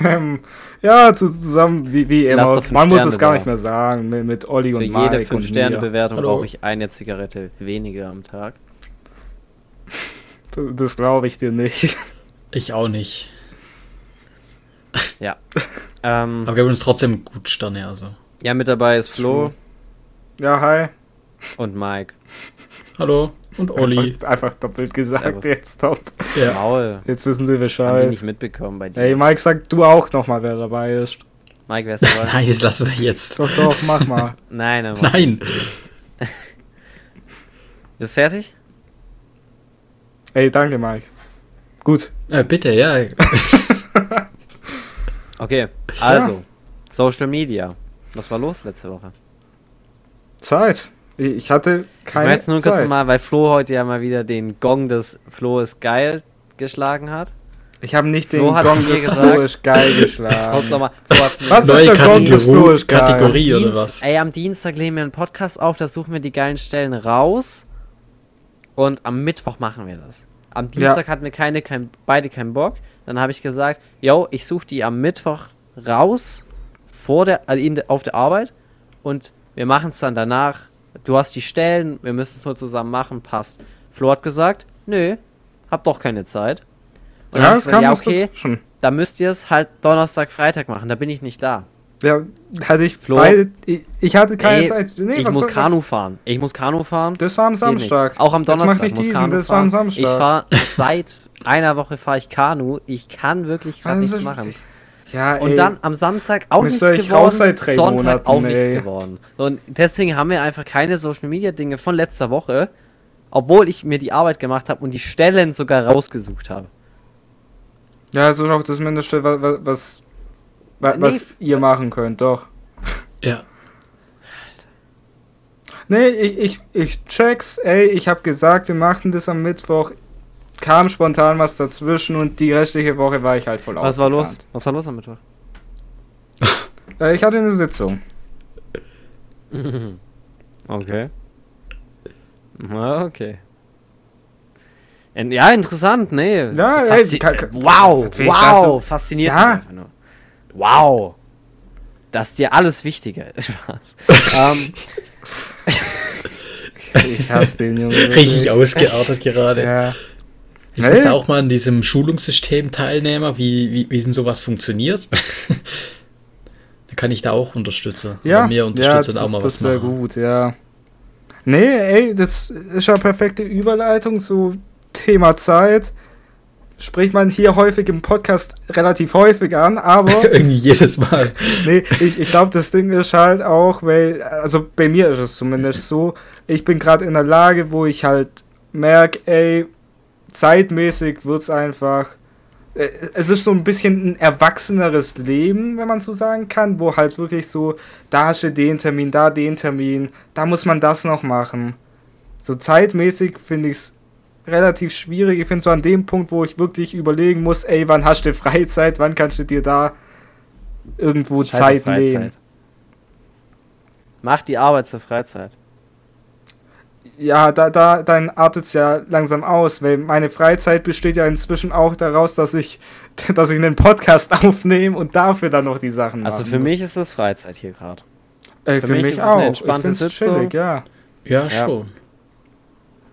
Ähm, ja, zu, zusammen wie, wie immer. Man muss Sterne es gar nicht mehr sagen. Mit, mit Olli Für und jede Mike und 5-Sterne-Bewertung Hallo. brauche ich eine Zigarette weniger am Tag. Das glaube ich dir nicht. Ich auch nicht. Ja. ähm, Aber wir haben uns trotzdem gut Sterne, also. ja, mit dabei ist Flo Ja, hi. und Mike. Hallo und Olli. Einfach, einfach doppelt gesagt Servus. jetzt, top. Ja. Maul. Jetzt wissen sie Das haben die nicht Bescheid. mitbekommen bei dir. Ey, Mike, sag du auch nochmal, wer dabei ist. Mike, wer ist dabei? Nein, das lassen wir jetzt. Doch, doch, mach mal. Nein, aber. Nein. Bist fertig? Ey, danke, Mike. Gut. Äh, bitte, ja. Okay, also. Social Media. Was war los letzte Woche? Zeit. Ich hatte ich keine wollte jetzt nur kurz Zeit. mal, weil Flo heute ja mal wieder den Gong des Flo ist geil geschlagen hat. Ich habe nicht den Flo hat Gong des gesagt- Flo ist geil Kurz geschlagen. mir Was ist der Gong des Flo Kategorie, ist geil? Kategorie oder was? Ey, am Dienstag legen wir einen Podcast auf, da suchen wir die geilen Stellen raus. Und am Mittwoch machen wir das. Am Dienstag hatten wir keine, kein, beide keinen Bock. Dann habe ich gesagt, yo, ich suche die am Mittwoch raus vor der, also in, der- auf der Arbeit und wir machen es dann danach. Du hast die Stellen, wir müssen es nur zusammen machen, passt. Flo hat gesagt, nö, hab doch keine Zeit. Und Ja, ich kam gesagt, was dazwischen. da müsst ihr es halt Donnerstag, Freitag machen, da bin ich nicht da. Ja, hatte ich Flo? beide. Ich, ich hatte keine Ey, Zeit. Nee, ich muss Kanu fahren. Ich muss Kanu fahren. Das war am Samstag. nicht. Auch am Das Donnerstag. macht nicht muss diesen, Kanu das war am. Samstag. Ich fahre seit einer Woche fahre ich Kanu. Ich kann wirklich gerade Also, nichts machen. Ja, Und ey, dann am Samstag auch Müsst nichts geworden. Sonntag Monaten, auch nichts ey. geworden. So, Und deswegen haben wir einfach keine Social Media Dinge von letzter Woche, obwohl ich mir die Arbeit gemacht habe und die Stellen sogar rausgesucht habe. Ja, das ist auch das Mindeste, was, was, was, wa- Nee, was ihr machen könnt, doch. Ja. Nee, ich, ich, ich check's, ey, ich hab gesagt, wir machten das am Mittwoch. Kam spontan was dazwischen und die restliche Woche war ich halt voll Was war los? Was war los am Mittwoch? Äh, ich hatte eine Sitzung. Okay. Okay. Ja, interessant, nee. Ja, ey, Faszi ka- wow, wow, so- fasziniert Ja. mich einfach nur. Wow. Dass dir alles wichtiger ist. Spaß. ähm, Ich hasse den Junge. Richtig ausgeartet gerade. Ja. Ich muss Hey. auch mal an diesem Schulungssystem teilnehmen, wie, wie, wie denn sowas funktioniert. Dann kann ich da auch unterstützen. Ja, Oder mir unterstützen ja, auch mal das, was das wäre gut, ja. Nee, ey, das ist ja perfekte Überleitung zu Thema Zeit. Spricht man hier häufig im Podcast relativ häufig an, aber Irgendwie jedes Mal. nee, ich, ich glaube, das Ding ist halt auch, weil, also bei mir ist es zumindest so, ich bin gerade in der Lage, wo ich halt merke, ey, zeitmäßig wird's einfach. äh, Es ist so ein bisschen ein erwachseneres Leben, wenn man so sagen kann, wo halt wirklich so, da hast du den Termin, da den Termin, da muss man das noch machen. So zeitmäßig finde ich es relativ schwierig. Ich finde so an dem Punkt, wo ich wirklich überlegen muss, ey, wann hast du Freizeit, wann kannst du dir da irgendwo Scheiß auf Zeit Freizeit. nehmen. Mach die Arbeit zur Freizeit. Ja, da, da, dann artet es ja langsam aus, weil meine Freizeit besteht ja inzwischen auch daraus, dass ich, dass ich einen Podcast aufnehme und dafür dann noch die Sachen Also machen für muss. mich ist das Freizeit hier gerade. Ey, für für, mich mich ist eine auch. Ich entspannte find's Sitzung. chillig, ja. Ja, Ja. schon.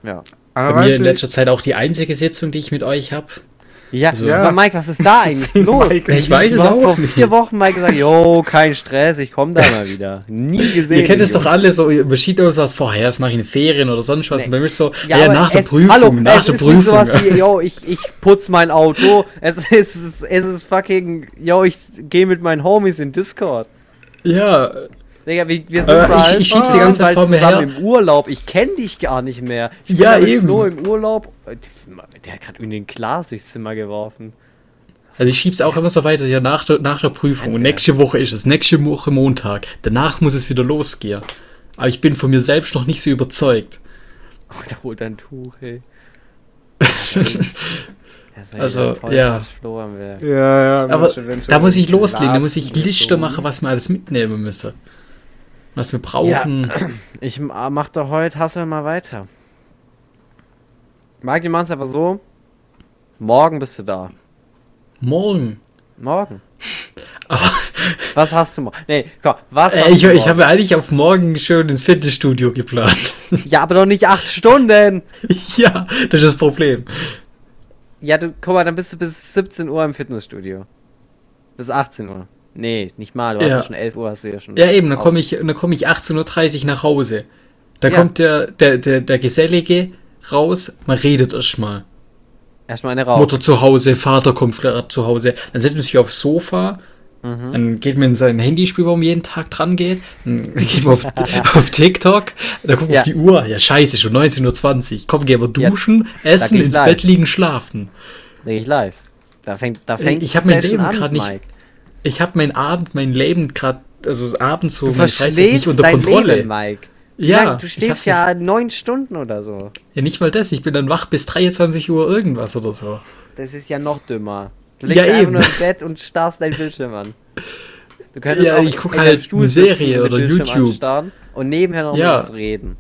Ja. Aber Bei mir in letzter Zeit auch die einzige Sitzung, die ich mit euch habe. Ja, Also- aber Mike, was ist da eigentlich los? Mike, ich weiß es auch vor nicht. vier Wochen mal gesagt, yo, kein Stress, ich komme da mal wieder. Nie gesehen. Ihr kennt es doch alle so, ihr schiebt uns was vorher, das mache ich in Ferien oder sonst was. Nee. Bei mir ist so, Ja, ja, nach der es, Prüfung, hallo, nach es der ist Prüfung. Nicht sowas wie, yo, ich, ich putz mein Auto. Es ist, es ist fucking, yo, ich gehe mit meinen Homies in Discord. ja, Digga, wir, wir sind Aber ich- ich schieb's die ganze Zeit vor mir her. im Urlaub. Ich kenne dich gar nicht mehr. Ich Ja, mit eben. Flo im Urlaub. Der hat gerade in den Glas durchs Zimmer geworfen. also ich schieb's auch immer so weiter, ja, nach der, nach der Prüfung. Und nächste Woche ist es, nächste Woche Montag. Danach muss es wieder losgehen. Aber ich bin von mir selbst noch nicht so überzeugt. Oh, da holt ein Tuch, ey. Also, ja. Ja, ja. Aber da muss ich loslegen, da muss ich. Liste machen, was wir alles mitnehmen müssen. Was wir brauchen. Ich ma- mach doch heute Hassel mal weiter. Mike, wir machen's einfach so. Morgen bist du da. Morgen. Morgen. Aber, Was hast du morgen? Nee, komm, was hast äh, ich du ich habe eigentlich auf morgen schön ins Fitnessstudio geplant. Ja, aber doch nicht acht Stunden. ja, das ist das Problem. Ja, du, guck mal, dann bist du bis 17 Uhr im Fitnessstudio. Bis 18 Uhr. Nee, nicht mal, du hast Ja. ja schon 11 Uhr, hast du ja schon. Ja, eben, dann komme ich, dann komm ich 18.30 Uhr nach Hause. Da Ja. kommt der, der, der, der Gesellige raus, man redet erst mal. Erstmal eine raus. Mutter zu Hause, Vater kommt gerade zu Hause. Dann setzt man sich aufs Sofa, Mhm. dann geht man in sein Handyspiel, wo man jeden Tag dran geht. Dann geht man auf, auf TikTok, dann guckt man Ja. auf die Uhr. Ja, scheiße, schon 19.20 Uhr. Komm, geh aber Ja, duschen, geh essen, ins live. Bett liegen, schlafen. Leg ich live. Da fängt, da fängt Ich hab die mein Leben grad nicht- Mike. Ich habe mein Abend, mein Leben gerade, also abends so Du meine Freizeit verschläfst dein Leben, Mike. Ja, lang? du ich schläfst ja neun Stunden oder so. Ja, nicht mal das. Ich bin dann wach bis 23 Uhr irgendwas oder so. Das ist ja noch dümmer. Du Ja, legst einfach eben. nur im Bett und starrst dein Bildschirm an. Du könntest Ja, auch ich guck in halt Stuhl eine Serie oder Bildschirm YouTube. anstarren Und nebenher noch Ja. mit uns reden.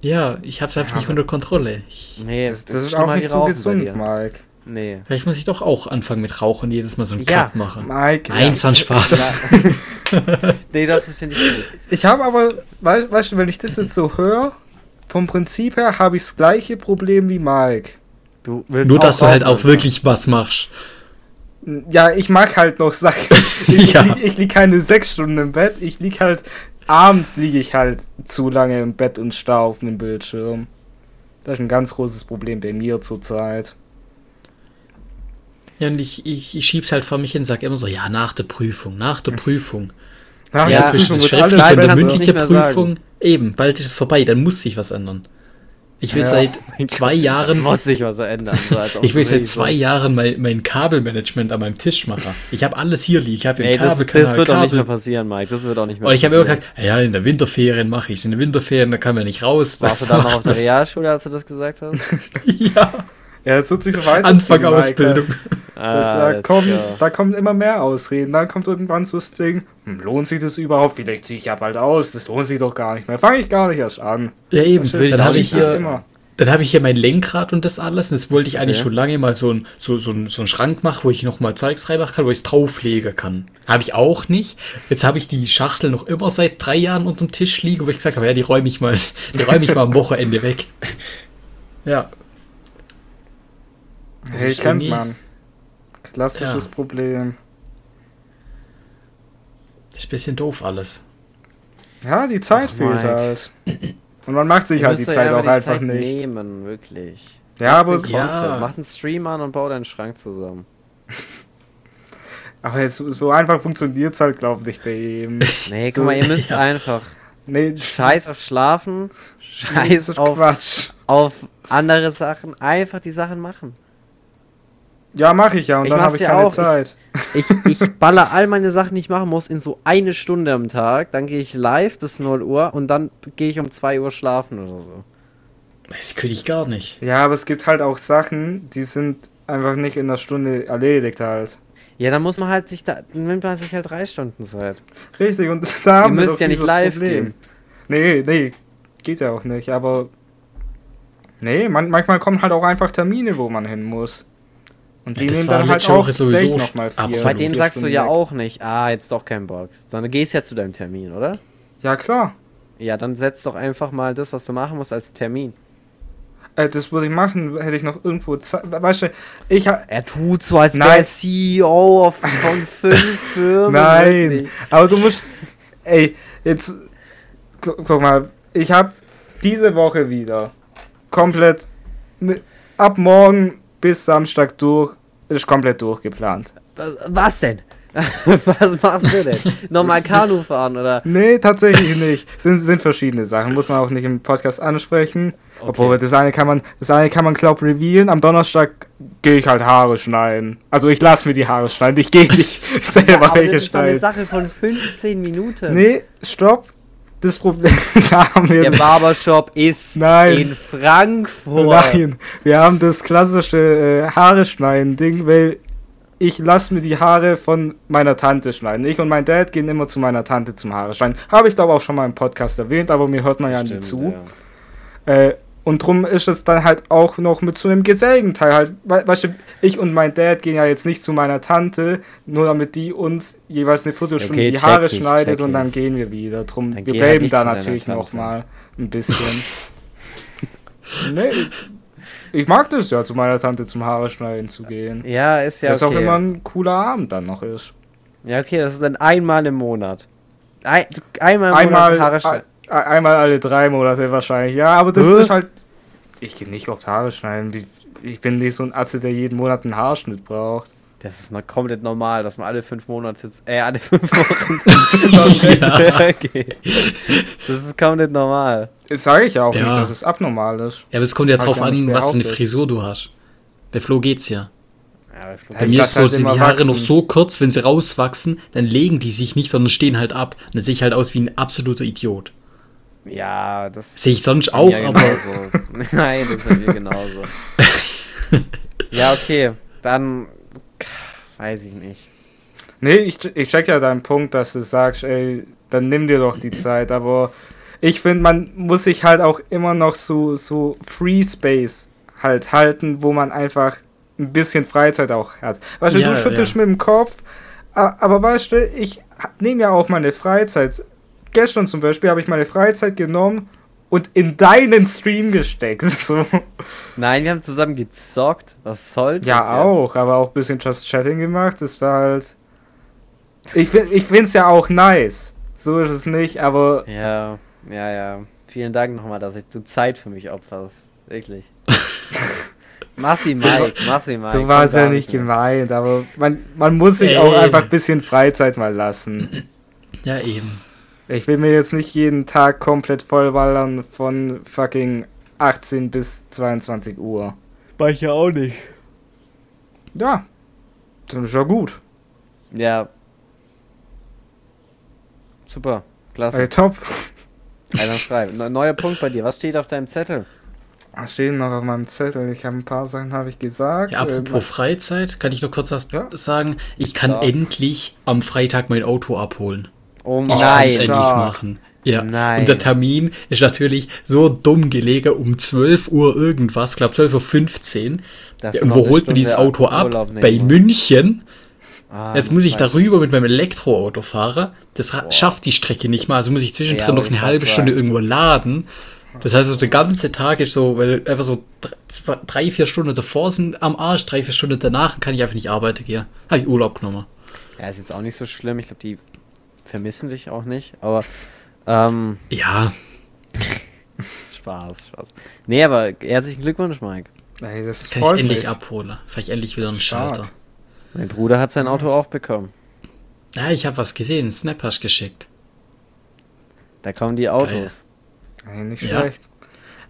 Ja, ich hab's einfach nicht unter Kontrolle. Ich, Nee, Das, das ist schlimmer auch nicht so gesund. Mike. Nee. vielleicht muss ich doch auch anfangen mit Rauchen, jedes Mal so einen Ja. Cut machen. Mike. Nein, es war ein Spaß. Nee, das finde ich gut. Ich habe aber, weißt, weißt du, wenn ich das jetzt so höre, vom Prinzip her habe ich das gleiche Problem wie Mike. Du willst Nur, auch dass du halt auch wirklich was machst. Ja, ich mag halt noch Sachen. Ich, Ja. ich, lieg, ich lieg keine sechs Stunden im Bett. Ich lieg halt, abends liege ich halt zu lange im Bett und starr auf den Bildschirm. Das ist ein ganz großes Problem bei mir zurzeit. Ja, und ich, ich, ich schieb's halt vor mich hin und sag immer so, ja, nach der Prüfung, nach der Prüfung. Nach Ja, der zwischen Prüfung alles und der mehr Prüfung, eben, bald ist es vorbei, dann muss sich was ändern. Ich will Ja. seit zwei Jahren, muss sich was ändern. So, ich will seit zwei Jahren mein, mein Kabelmanagement an meinem Tisch machen. Ich habe alles hier liegen, ich habe Nee, den das, das wird auch nicht mehr Kabel. passieren, Mike. Das wird auch nicht mehr Und ich habe immer gesagt, ja, in der Winterferien mache ich In der Winterferien, da kann man nicht raus. Warst du da dann noch auf der. Realschule, als du das gesagt hast? Ja, Ja, es wird sich so weiter. Anfang Ausbildung. Da, da, Alles kommen, da kommen immer mehr Ausreden. Dann kommt irgendwann so das Ding, hm, lohnt sich das überhaupt? Vielleicht ziehe ich ja bald aus. Das lohnt sich doch gar nicht mehr. Fange ich gar nicht erst an. Ja, eben. Dann das habe ich hier, immer. dann habe ich hier mein Lenkrad und das alles. Und das wollte ich eigentlich Ja. schon lange mal so, ein, so, so, ein, so einen Schrank machen, wo ich nochmal Zeugs reinmachen kann, wo ich es drauflegen kann. Habe ich auch nicht. Jetzt habe ich die Schachtel noch immer seit drei Jahren unterm Tisch liegen, wo ich gesagt habe, ja, die räume ich mal, die räume ich mal am Wochenende weg. Ja. Das Hey, kennt irgendwie- man. Klassisches Ja. Problem. Das ist ein bisschen doof alles. Ja, die Zeit Ach, fehlt halt. Und man macht sich Du halt die Zeit ja auch die einfach Zeit nicht. nehmen, wirklich. Ja, Macht aber, Ja. Content. Mach einen Stream an und bau deinen Schrank zusammen. aber jetzt, so einfach funktioniert es halt, glaube ich, bei ihm. Nee, So, guck mal, ihr müsst ja. einfach Nee, scheiß auf Schlafen, scheiß auf, Quatsch. auf andere Sachen, einfach die Sachen machen. Ja, mache ich ja und Ich dann habe ich ja keine auch. Ich- Zeit. Ich, ich baller all meine Sachen, die ich machen muss, in so eine Stunde am Tag. Dann gehe ich live bis 0 Uhr und dann gehe ich um 2 Uhr schlafen oder so. Das könnte ich gar nicht. Ja, aber es gibt halt auch Sachen, die sind einfach nicht in einer Stunde erledigt halt. Ja, dann muss man halt sich da, dann nimmt man sich halt drei Stunden Zeit. Richtig, und da Ihr haben wir müsst doch ja nicht live Problem. gehen. Nee, nee, geht ja auch nicht, aber nee, man, manchmal kommen halt auch einfach Termine, wo man hin muss. Und die Ja, nehmen dann halt auch gleich nochmal vier. absolut. Bei denen sagst du ja weg. auch nicht, ah, jetzt doch kein Bock. Sondern gehst ja zu deinem Termin, oder? Ja, klar. Ja, dann setz doch einfach mal das, was du machen musst, als Termin. Äh, das würde ich machen, hätte ich noch irgendwo Zeit. Weißt du, ich ha Er tut so, als wäre CEO von fünf Firmen. Nein, wirklich. aber du musst. Ey, jetzt. gu guck mal, ich habe diese Woche wieder komplett. Mit, ab morgen bis Samstag durch. Ist komplett durchgeplant. Was denn? Was machst du denn? Nochmal Kanu fahren, oder? Nee, tatsächlich nicht. Sind, sind verschiedene Sachen. Muss man auch nicht im Podcast ansprechen. Obwohl, das eine kann man, das eine kann man, glaub, revealen. Am Donnerstag gehe ich halt Haare schneiden. Also ich lasse mir die Haare schneiden. Ich gehe nicht selber Aber welche das ist eine schneiden. Sache von 15 Minuten. Nee, stopp. Das Problem da haben wir Der Barbershop ist Nein. in Frankfurt. Nein, wir haben das klassische äh, Haare schneiden Ding, weil ich lasse mir die Haare von meiner Tante schneiden. Ich und mein Dad gehen immer zu meiner Tante zum Haare schneiden. Habe ich glaube auch schon mal im Podcast erwähnt, aber mir hört man ja nie Stimmt, zu. ja. Äh, und drum ist es dann halt auch noch mit so einem Gesellenteil halt. We weißt du, ich und mein Dad gehen ja jetzt nicht zu meiner Tante, nur damit die uns jeweils eine Viertelstunde Okay, die Haare ich, schneidet und dann gehen wir wieder. Drum, Dann wir halt bleiben da natürlich Tante. noch mal ein bisschen. nee, ich mag das ja, zu meiner Tante zum Haare schneiden zu gehen. Ja, ist ja das okay. auch immer ein cooler Abend dann noch ist. Ja, okay, das ist dann einmal im Monat. Ein, einmal im Einmal, Monat Haare schneiden. Ein- einmal alle drei Monate wahrscheinlich. Ja, aber das Hä? ist halt. Ich gehe nicht oft Haare schneiden. Ich- bin nicht so ein Atze, der jeden Monat einen Haarschnitt braucht. Das ist noch komplett normal, dass man alle fünf Monate, äh, alle fünf Wochen zum Friseur geht. Das ist komplett normal. Das sage ich ja auch Ja. nicht, dass es abnormal ist. Ja, aber es kommt ja drauf ja an, was für eine. Frisur du hast. Bei Flo geht's ja. Ja, Bei Ich mir ist so, halt sind die Haare wachsen. noch so kurz, wenn sie rauswachsen, dann legen die sich nicht, sondern stehen halt ab. Und dann sehe ich halt aus wie ein absoluter Idiot. Ja, das Sehe ich sonst auch, aber genauso. Nein, das ist bei mir genauso. ja, okay, dann weiß ich nicht. Nee, ich, ich check ja deinen Punkt, dass du sagst, ey, dann nimm dir doch die Zeit. Aber ich finde, man muss sich halt auch immer noch so, so Free Space halt halten, wo man einfach ein bisschen Freizeit auch hat. Weißt du, Ja, du schüttelst ja. mit dem Kopf, aber weißt du, ich nehme ja auch meine Freizeit. Gestern zum Beispiel habe ich meine Freizeit genommen und in deinen Stream gesteckt. So. Nein, wir haben zusammen gezockt. Was soll das? Ja, jetzt? auch, aber auch ein bisschen Just Chatting gemacht. Das war halt. Ich, find- ich finde es ja auch nice. So ist es nicht, aber Ja, ja, ja. Vielen Dank nochmal, dass ich, du Zeit für mich opferst. Wirklich. Massi Mike, Massi Mike. so war es ja nicht mehr. gemeint. Aber man, man muss sich Ey. auch einfach ein bisschen Freizeit mal lassen. ja eben. Ich will mir jetzt nicht jeden Tag komplett vollballern von fucking 18 bis 22 Uhr. War ich ja auch nicht. Ja, das ist ja gut. Ja. Super, klasse. Ey, top. Einwandfrei. Ne- Neuer Punkt bei dir. Was steht auf deinem Zettel? Was steht noch auf meinem Zettel? Ich habe ein paar Sachen habe ich gesagt. Ja, apropos Ähm, Freizeit, kann ich noch kurz was Ja. sagen? Ich kann Klar. endlich am Freitag mein Auto abholen. Oh Ich nein. endlich Stark. machen. Ja. Nein. Und der Termin ist natürlich so dumm gelegen um 12 Uhr irgendwas, glaube 12.15 Uhr. Ja, und wo holt man dieses Auto ab? Bei. München. Ah, Jetzt muss ich darüber mit meinem Elektroauto fahren. Das ra- schafft die Strecke nicht mal. Also muss ich zwischendrin Ja, noch eine ich halbe Stunde irgendwo laden. Das heißt, so der ganze Tag ist so, weil einfach so dr- zwei, drei, vier Stunden davor sind am Arsch, drei, vier Stunden danach kann ich einfach nicht arbeiten gehen. Habe ich Urlaub genommen. Ja, ist jetzt auch nicht so schlimm. Ich glaube, die vermissen dich auch nicht. Aber, ähm, Ja, Spaß, Spaß. Nee, aber herzlichen Glückwunsch, Mike. Ey, das kann ich endlich abholen. Vielleicht endlich wieder einen Stark. Schalter. Mein Bruder hat sein Auto auch bekommen. Ja, ich habe was gesehen. einen Snap hast geschickt. Da kommen die Autos. Ey, nicht Ja. schlecht.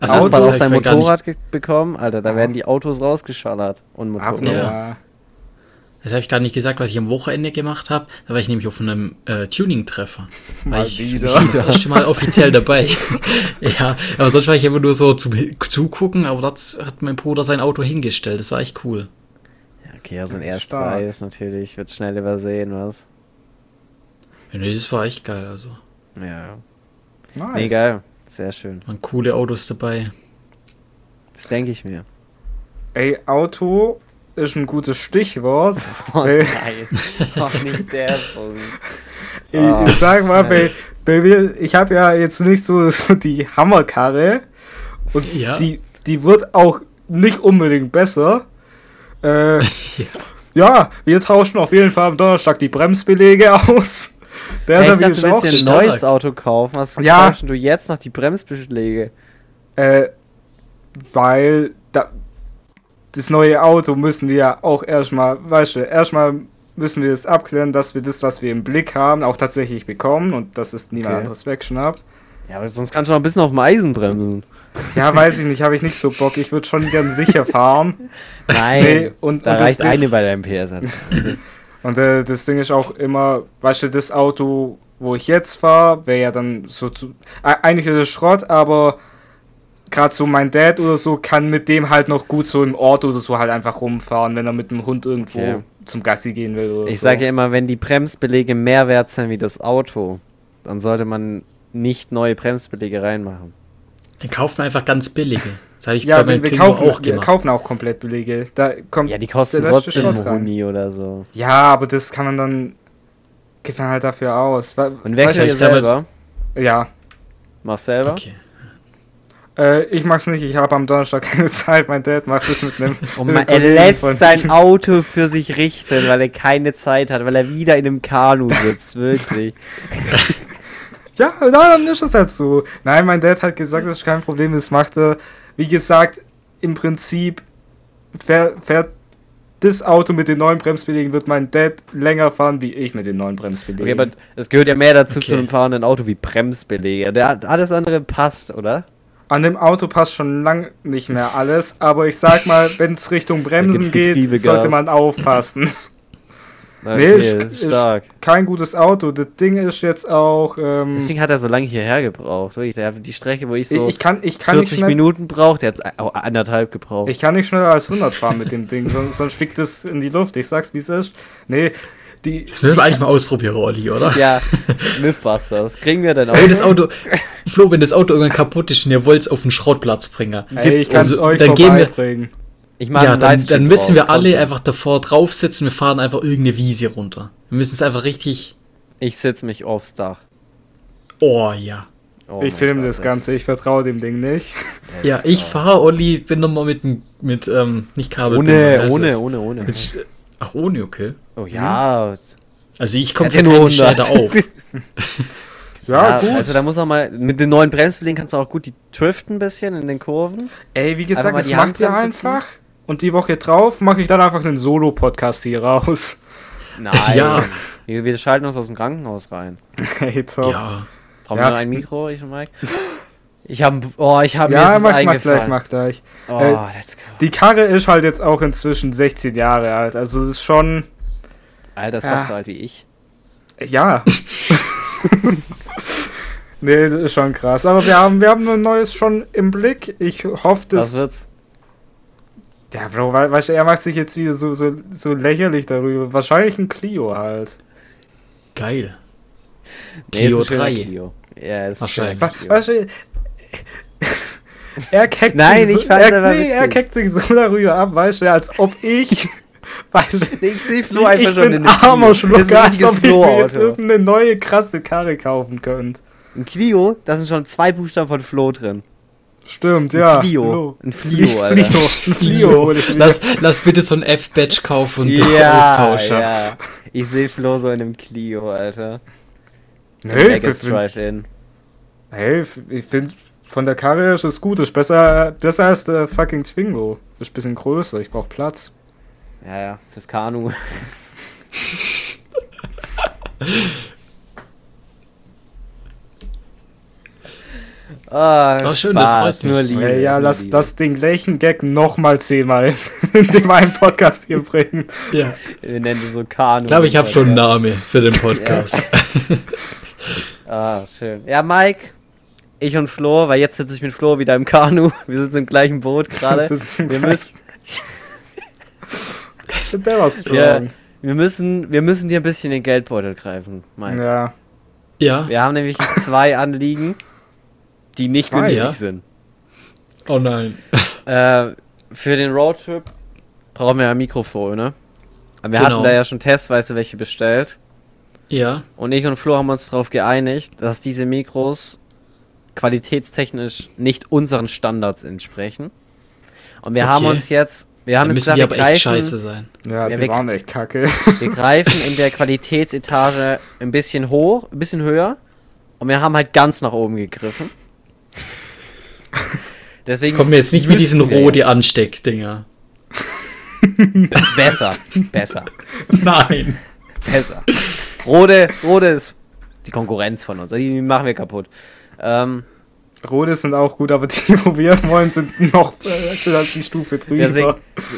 Also, Auto das auch sein Motorrad bekommen, Alter, da Ah. werden die Autos rausgeschallert. Und Motorrad. Abnormal. Das habe ich gar nicht gesagt, was ich am Wochenende gemacht habe. Da war ich nämlich auf einem äh, Tuning-Treffer. War Mal ich, wieder. ich das erste Mal offiziell dabei. ja, aber sonst war ich immer nur so zum Zugucken, aber dort hat mein Bruder sein Auto hingestellt. Das war echt cool. Ja, okay, also ein Stark. R2 ist natürlich, wird schnell übersehen, was? Ja, nee, das war echt geil. Also Ja. Nice. Nee, geil. Sehr schön. waren coole Autos dabei. Das denke ich mir. Ey, Auto ist ein gutes Stichwort. Oh Äh. nein. oh, nicht der Punkt. Ich, Ah, ich sag mal, bei, bei mir, ich habe ja jetzt nicht so, so die Hammerkarre. Und Ja. die, die wird auch nicht unbedingt besser. Äh, ja. ja. wir tauschen auf jeden Fall am Donnerstag die Bremsbelege aus. Der ja, ich dachte, du willst dir ein neues Auto kaufen. Was ja. tauschen du jetzt noch die Bremsbelege? Äh, weil da, das neue Auto müssen wir auch erstmal, weißt du, erstmal müssen wir es abklären, dass wir das, was wir im Blick haben, auch tatsächlich bekommen und dass es niemand okay. anderes wegschnappt. Ja, aber sonst kannst du noch ein bisschen auf dem Eisen bremsen. Ja, weiß ich nicht, habe ich nicht so Bock. Ich würde schon gern sicher fahren. Nein, nee, und, da und reicht eine bei deinem PS. und äh, das Ding ist auch immer, weißt du, das Auto, wo ich jetzt fahre, wäre ja dann so zu. Äh, eigentlich ist es Schrott, aber gerade so mein Dad oder so kann mit dem halt noch gut so im Ort oder so halt einfach rumfahren, wenn er mit dem Hund irgendwo okay. zum Gassi gehen will oder Ich so. sage ja immer, wenn die Bremsbelege mehr wert sind wie das Auto, dann sollte man nicht neue Bremsbelege reinmachen. Dann kauft man einfach ganz billige. Das habe ich ja, bei wir, wir kaufen, auch gemacht. Wir kaufen auch komplett Belege. Da kommt ja, die kosten trotzdem Huni oder so. Ja, aber das kann man dann gibt man halt dafür aus. Und wechselt ihr selber? Ja. Machst selber? Okay. Äh, ich mach's nicht, ich habe am Donnerstag keine Zeit. Mein Dad macht es mit einem. Und man, er lässt sein Auto für sich richten, weil er keine Zeit hat, weil er wieder in einem Kanu sitzt, wirklich. ja, dann ist es halt so. Nein, mein Dad hat gesagt, das ist kein Problem, das macht er. Wie gesagt, im Prinzip fährt, fährt das Auto mit den neuen Bremsbelägen wird mein Dad länger fahren wie ich mit den neuen Bremsbelägen. Okay, aber es gehört ja mehr dazu okay. zu einem fahrenden Auto wie Bremsbeläge. Der, alles andere passt, oder? An dem Auto passt schon lang nicht mehr alles, aber ich sag mal, wenn es Richtung Bremsen geht, sollte man aufpassen. Okay, nee, ist, ist stark. Ist kein gutes Auto. Das Ding ist jetzt auch. Ähm, Deswegen hat er so lange hierher gebraucht. Die Strecke, wo ich so ich kann, ich kann 40 Minuten braucht, der hat auch anderthalb gebraucht. Ich kann nicht schneller als 100 fahren mit dem Ding, sonst, sonst fliegt es in die Luft. Ich sag's, wie es ist. Nee, die, das müssen wir eigentlich mal ausprobieren, Olli, oder? Ja, Mythbusters. Kriegen wir dann auch. Hey, das Auto, Flo, wenn das Auto irgendwann kaputt ist und ihr wollt es auf den Schrottplatz bringen, hey, ich kann es also, euch dann gehen wir. Ich ja, dann, dann müssen wir alle einfach davor drauf sitzen, wir fahren einfach irgendeine Wiese runter. Wir müssen es einfach richtig. Ich setze mich aufs Dach. Oh ja. Oh ich filme das Ganze, ich vertraue dem Ding nicht. Ja, ich fahre, Olli, bin nochmal mit, mit ähm, nicht Kabel. Ohne, ohne, ohne, ohne. Mit, ach, ohne, okay. Oh ja. Also ich komme für nur Schäder auf. ja, ja, gut. Also da muss auch mal, mit den neuen Bremsbelägen kannst du auch gut die driften ein bisschen in den Kurven. Ey, wie gesagt, das macht ihr einfach. Und die Woche drauf mache ich dann einfach einen Solo-Podcast hier raus. Nein. Ja. Wir, wir, schalten uns aus dem Krankenhaus rein. Hey, top. Ja. Brauchen ja. wir noch ein Mikro, ich und Mike? Ich habe, oh, ich habe ja, mir mach, mach gleich, mach gleich. Oh, äh, let's go. Die Karre ist halt jetzt auch inzwischen 16 Jahre alt, also es ist schon Alter, ist fast so alt wie ich. Ja. nee, das ist schon krass. Aber wir haben, wir haben ein neues schon im Blick. Ich hoffe, das. Was wird's? Ja, Bro, weißt du, er macht sich jetzt wieder so, so, so lächerlich darüber. Wahrscheinlich ein Clio halt. Geil. Nee, Clio 3. Clio. Ja, ist wahrscheinlich. Weißt du, er keckt Nein, sich so, ich fand er, nee, er keckt sich so darüber ab, weißt du, als ob ich Weißt du, ich sehe Flo einfach ich schon bin in armer Schlucker, als ob ich mir jetzt irgendeine neue krasse Karre kaufen könnte. Ein Clio, da sind schon zwei Buchstaben von Flo drin. Stimmt, ein ja. Flio. Ein Flio, Alter. Flio. Flio. lass, lass bitte so ein F-Badge kaufen und das ja, austauschen. Ja. Ich sehe Flo so in einem Clio, Alter. Nee, ich find, hey, ich finde von der Karre ist es gut. Ist besser, besser als der fucking Twingo. Ist ein bisschen größer, ich brauch Platz. Ja, ja, fürs Kanu. Ah, oh, schön, Spaß, das freut mich. Liebe, ja, ja lass Liebe. das den gleichen Gag nochmal zehnmal in dem einen Podcast hier bringen. Ja. Wir nennen ihn so Kanu. Ich glaube, ich habe schon einen Namen für den Podcast. ah, schön. Ja, Mike, ich und Flo, weil jetzt sitze ich mit Flo wieder im Kanu. Wir sitzen im gleichen Boot gerade. Wir müssen. Der war strong. Ja, wir, müssen, wir müssen dir ein bisschen den Geldbeutel greifen, Mike. Ja. Ja. Wir haben nämlich zwei Anliegen, die nicht zwei, günstig ja? sind. Oh nein. Äh, für den Roadtrip brauchen wir ja Mikrofone. Wir genau. hatten da ja schon testweise welche bestellt. Ja. Und ich und Flo haben uns darauf geeinigt, dass diese Mikros qualitätstechnisch nicht unseren Standards entsprechen. Und wir Okay. haben uns jetzt, wir haben Dann jetzt müssen die gesagt, wir aber echt scheiße greifen, sein. Ja, Ja, die wir- waren echt kacke. wir greifen in der Qualitätsetage ein bisschen hoch, ein bisschen höher. Und wir haben halt ganz nach oben gegriffen. Deswegen Kommt mir jetzt nicht mit diesen wir Rode Ansteckdinger. Besser, besser, Nein. besser. Rode, Rode ist die Konkurrenz von uns. Die machen wir kaputt. Ähm, Rode sind auch gut, aber die, wo wir wollen, sind noch äh, halt die Stufe drüber. Deswegen,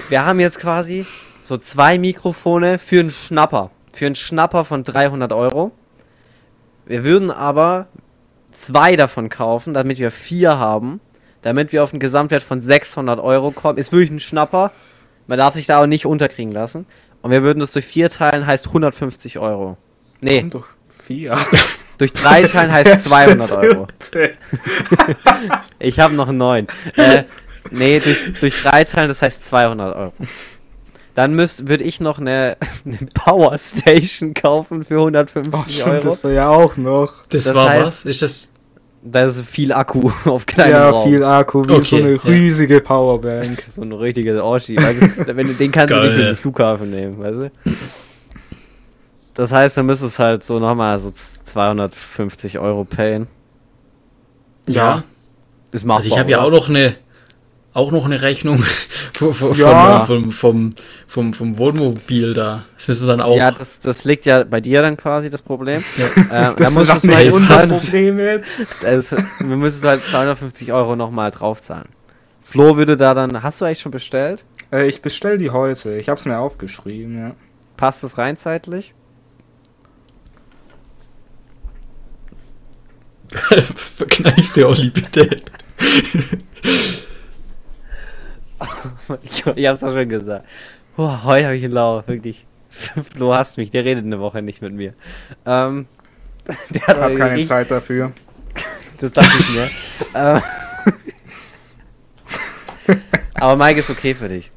wir haben jetzt quasi so zwei Mikrofone für einen Schnapper. Für einen Schnapper von 300 Euro. Wir würden aber zwei davon kaufen, damit wir vier haben. Damit wir auf einen Gesamtwert von 600 Euro kommen. Ist wirklich ein Schnapper. Man darf sich da auch nicht unterkriegen lassen. Und wir würden das durch vier teilen, heißt 150 Euro. Nee, Und doch vier. durch drei teilen heißt 200 Euro. Ich habe noch neun. Äh, nee, durch, durch drei teilen, das heißt 200 Euro. Dann würde ich noch eine, eine Power Station kaufen für Oh, 150 stimmt, Euro. das war ja auch noch. Das, Das war heißt- was? Ist das. Da ist viel Akku auf kleinem ja, Raum. viel Akku, wie Okay, so eine ja. riesige Powerbank. So eine richtige Oschi. Also, wenn, du- den kannst du nicht Geil. mit dem Flughafen nehmen, weißt du? Das heißt, dann müsste es halt so nochmal so 250 Euro payen. Ja. Ist machbar. Also ich habe ja auch noch eine auch noch eine Rechnung von, Ja. vom, vom, vom, vom Wohnmobil da. Das müssen wir dann auch. Ja, das, das liegt ja bei dir dann quasi das Problem. Ja. Ähm, da Das ist du nicht halt unser Problem jetzt. Also, wir müssen halt 250 Euro nochmal draufzahlen. Flo würde da dann. Hast du eigentlich schon bestellt? Äh, ich bestell die heute. Ich hab's mir aufgeschrieben, ja. Passt das rein zeitlich? Verkneifst dir, Olli, bitte. ich, ich hab's doch schon gesagt. Boah, heute habe ich einen Lauf, wirklich. Flo hasst mich, der redet eine Woche nicht mit mir. Ähm, der hat Ich hab keine Zeit dafür. Das dachte ich mir. Ähm, Aber Mike ist okay für dich.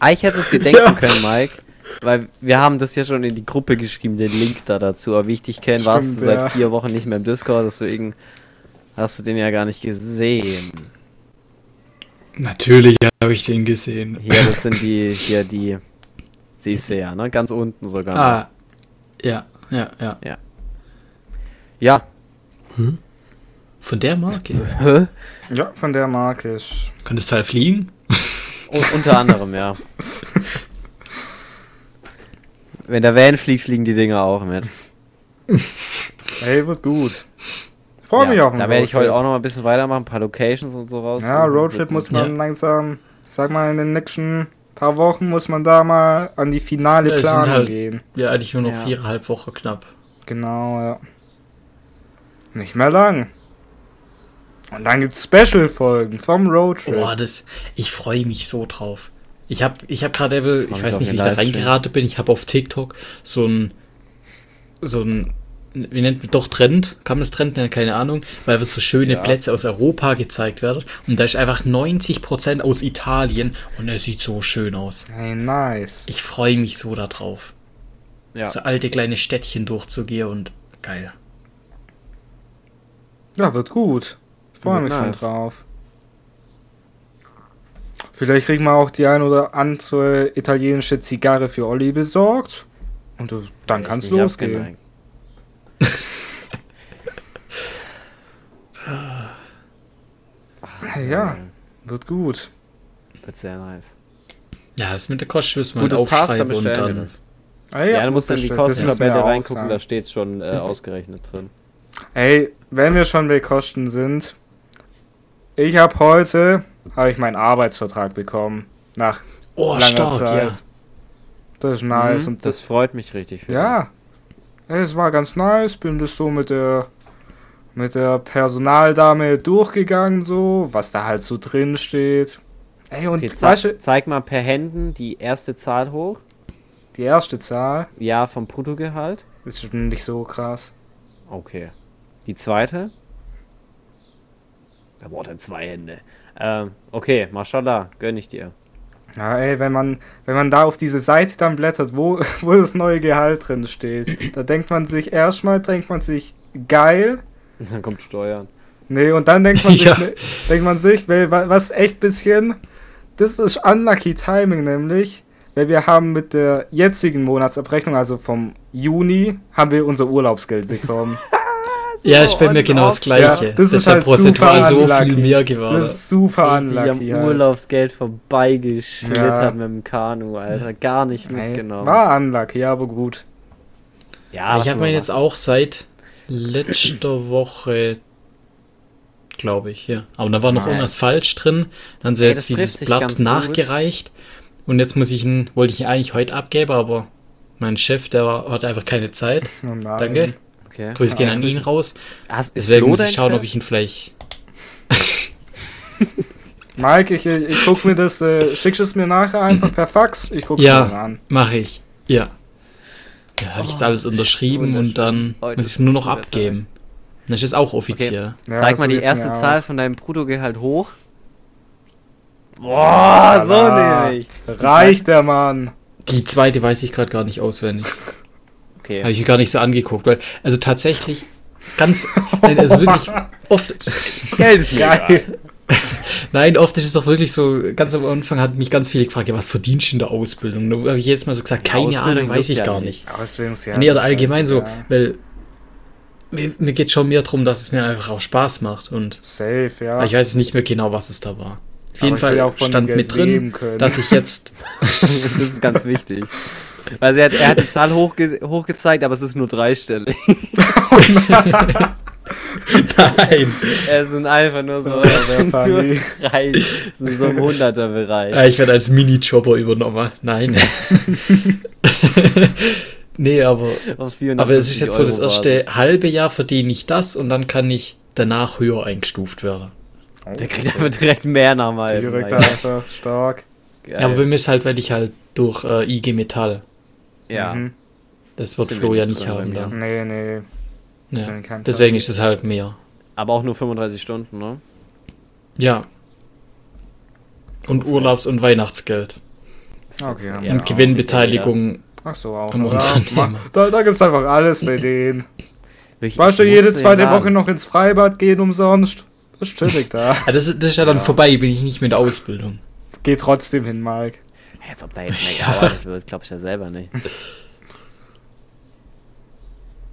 Eigentlich hättest du dir denken Ja. können, Mike. Weil wir haben das ja schon in die Gruppe geschrieben, den Link da dazu. Aber wie ich dich kenne, warst du Stimmt, seit ja. vier Wochen nicht mehr im Discord, deswegen hast du den ja gar nicht gesehen. Natürlich habe ich den gesehen. Hier, das sind die, hier die, siehst du ja, ne? Ganz unten sogar. Ah. Ja, ja, ja. Ja. Von der Marke. Hä? Ja, von der Marke ist. Kann das Teil fliegen? Un unter anderem, ja. Wenn der Van fliegt, fliegen die Dinger auch mit. Hey, wird gut. Ich freue mich ja, auf den Da werde ich heute auch noch mal ein bisschen weitermachen, ein paar Locations und so raus. Ja, Roadtrip muss man Ja. langsam, sag mal, in den nächsten paar Wochen muss man da mal an die finale Ja, Planung halt- gehen. Ja, eigentlich nur noch Ja. viereinhalb Wochen knapp. Genau, ja. Nicht mehr lang. Und dann gibt's Special-Folgen vom Roadtrip. Boah, das. Ich freue mich so drauf. Ich habe ich hab gerade, ich mich weiß nicht, wie ich da reingeraten bin. Ich habe auf TikTok so ein. So ein. Wie nennt man doch Trend? Kann man das Trend nennen? Keine Ahnung. Weil so schöne Ja. Plätze aus Europa gezeigt werden. Und da ist einfach 90% aus Italien. Und er sieht so schön aus. Hey, nice. Ich freue mich so darauf. Ja. So alte kleine Städtchen durchzugehen und geil. Ja, wird gut. Ich freue mich schon nice. drauf. Vielleicht kriegen wir auch die ein oder andere italienische Zigarre für Olli besorgt. Und äh, dann Ich- kann's ich hab's losgehen. Hey, ja, wird gut. Wird sehr nice. Ja, das mit der Kosten müssen wir aufschreiben und dann. das. Ah, Ja, du musst in die Kostentabelle auch reingucken, da steht's schon äh, ausgerechnet drin. Ey, wenn wir schon bei Kosten sind, ich habe heute habe ich meinen Arbeitsvertrag bekommen nach Oh, langer stark, Zeit. ja. Das ist nice Mhm, und das freut mich richtig. für ja, es war ganz nice. Bin das so mit der mit der Personaldame durchgegangen so, was da halt so drin steht. Ey und dich. Okay, weißt zeig, du, zeig mal per Händen die erste Zahl hoch. die erste Zahl Ja, vom Bruttogehalt. ist schon nicht so krass. Okay. Die zweite. Da braucht er zwei Hände. Ähm, okay, mashallah, gönn ich dir. Ja, ey, wenn man, wenn man da auf diese Seite dann blättert, wo, wo das neue Gehalt drin steht, da denkt man sich, erstmal denkt man sich, geil. Und dann kommt Steuern. Nee, und dann denkt man sich, Ja. ne, denkt man sich, was echt bisschen, das ist unlucky Timing nämlich, weil wir haben mit der jetzigen Monatsabrechnung, also vom Juni, haben wir unser Urlaubsgeld bekommen. Ja, ich bin mir genau das Gleiche. Ja, das ist ja halt prozentual super so unlucky. viel mehr geworden. Das ist super am unlucky. Halt. Urlaubsgeld vorbeigeschlittert Ja. mit dem Kanu, Alter. Gar nicht Nee, mitgenommen. war unlucky, aber gut. Ja, ich habe mir jetzt auch seit letzter Woche, glaube ich, ja. Aber da war noch Nein. irgendwas falsch drin. Dann haben sie jetzt das dieses Blatt ganz gut. nachgereicht. Und jetzt muss ich ihn, wollte ich ihn eigentlich heute abgeben, aber mein Chef, der hat einfach keine Zeit. Oh. Danke. Okay. Grüße gehen an ihn raus. Hast, ist Deswegen Flo muss ich schauen, Chef? ob ich ihn vielleicht. Mike, ich, ich guck mir das, äh, schickst es mir nachher einfach per Fax. Ich guck Ja. mir das an. Mache ich. Ja. Ja, habe ich jetzt alles unterschrieben und dann Heute muss ich es nur noch abgeben. Das ist auch offiziell. Ja, Zeig mal die erste Zahl von deinem Bruttogehalt hoch. Boah, so nämlich. Reicht der Mann. Die zweite weiß ich gerade gar nicht auswendig. Habe Okay. ich mir gar nicht so angeguckt, weil, also tatsächlich, ganz, nein, also wirklich, oft, Geld ist mir Geil. nein, oft ist es doch wirklich so, ganz am Anfang hat mich ganz viele gefragt, ja, was verdienst du in der Ausbildung? Da habe ich jetzt mal so gesagt, keine Ausbildung Ahnung, weiß ich ja gar nicht. Ausbildungsjahr. nee, oder allgemein so, scheißegal. weil mir, mir geht schon mehr darum, dass es mir einfach auch Spaß macht und Safe, ja. ich weiß nicht mehr genau, was es da war. Auf jeden Fall stand mit drin, dass ich jetzt, Das ist ganz wichtig. Weil er hat, er hat die Zahl hochge hochgezeigt, aber es ist nur dreistellig. nein, Es sind einfach nur so, Oh, nur es sind so im Hunderterbereich. Ja, ich werde als Minijobber übernommen. Nein. nee, aber, aber es ist 450 jetzt so, das Euro erste halbe Jahr verdiene ich das und dann kann ich danach höher eingestuft werden. Basis. Der kriegt einfach direkt mehr nach mal. Direkt einfach stark. Ja, aber bei mir ist halt, weil ich halt durch äh, IG Metall, ja. Mhm. das wird Flo ja nicht haben. Dann. Nee, nee. Ja. Deswegen ist es halt mehr. aber auch nur 35 Stunden, ne? Ja. Und Urlaubs- und Weihnachtsgeld. Okay, ja. und Ja, Gewinnbeteiligung. Ach so, auch. Am noch. Unternehmen. Da da gibt's einfach alles bei denen. Ich, Weißt du, ich jede zweite Woche noch ins Freibad gehen umsonst. Das ist chillig da. Ah, das, ist- das ist ja dann vorbei, bin ich nicht mit der Ausbildung. Geh trotzdem hin, Mike. Jetzt, ob da jetzt mehr Ja. gearbeitet wird, glaub ich ja selber nicht.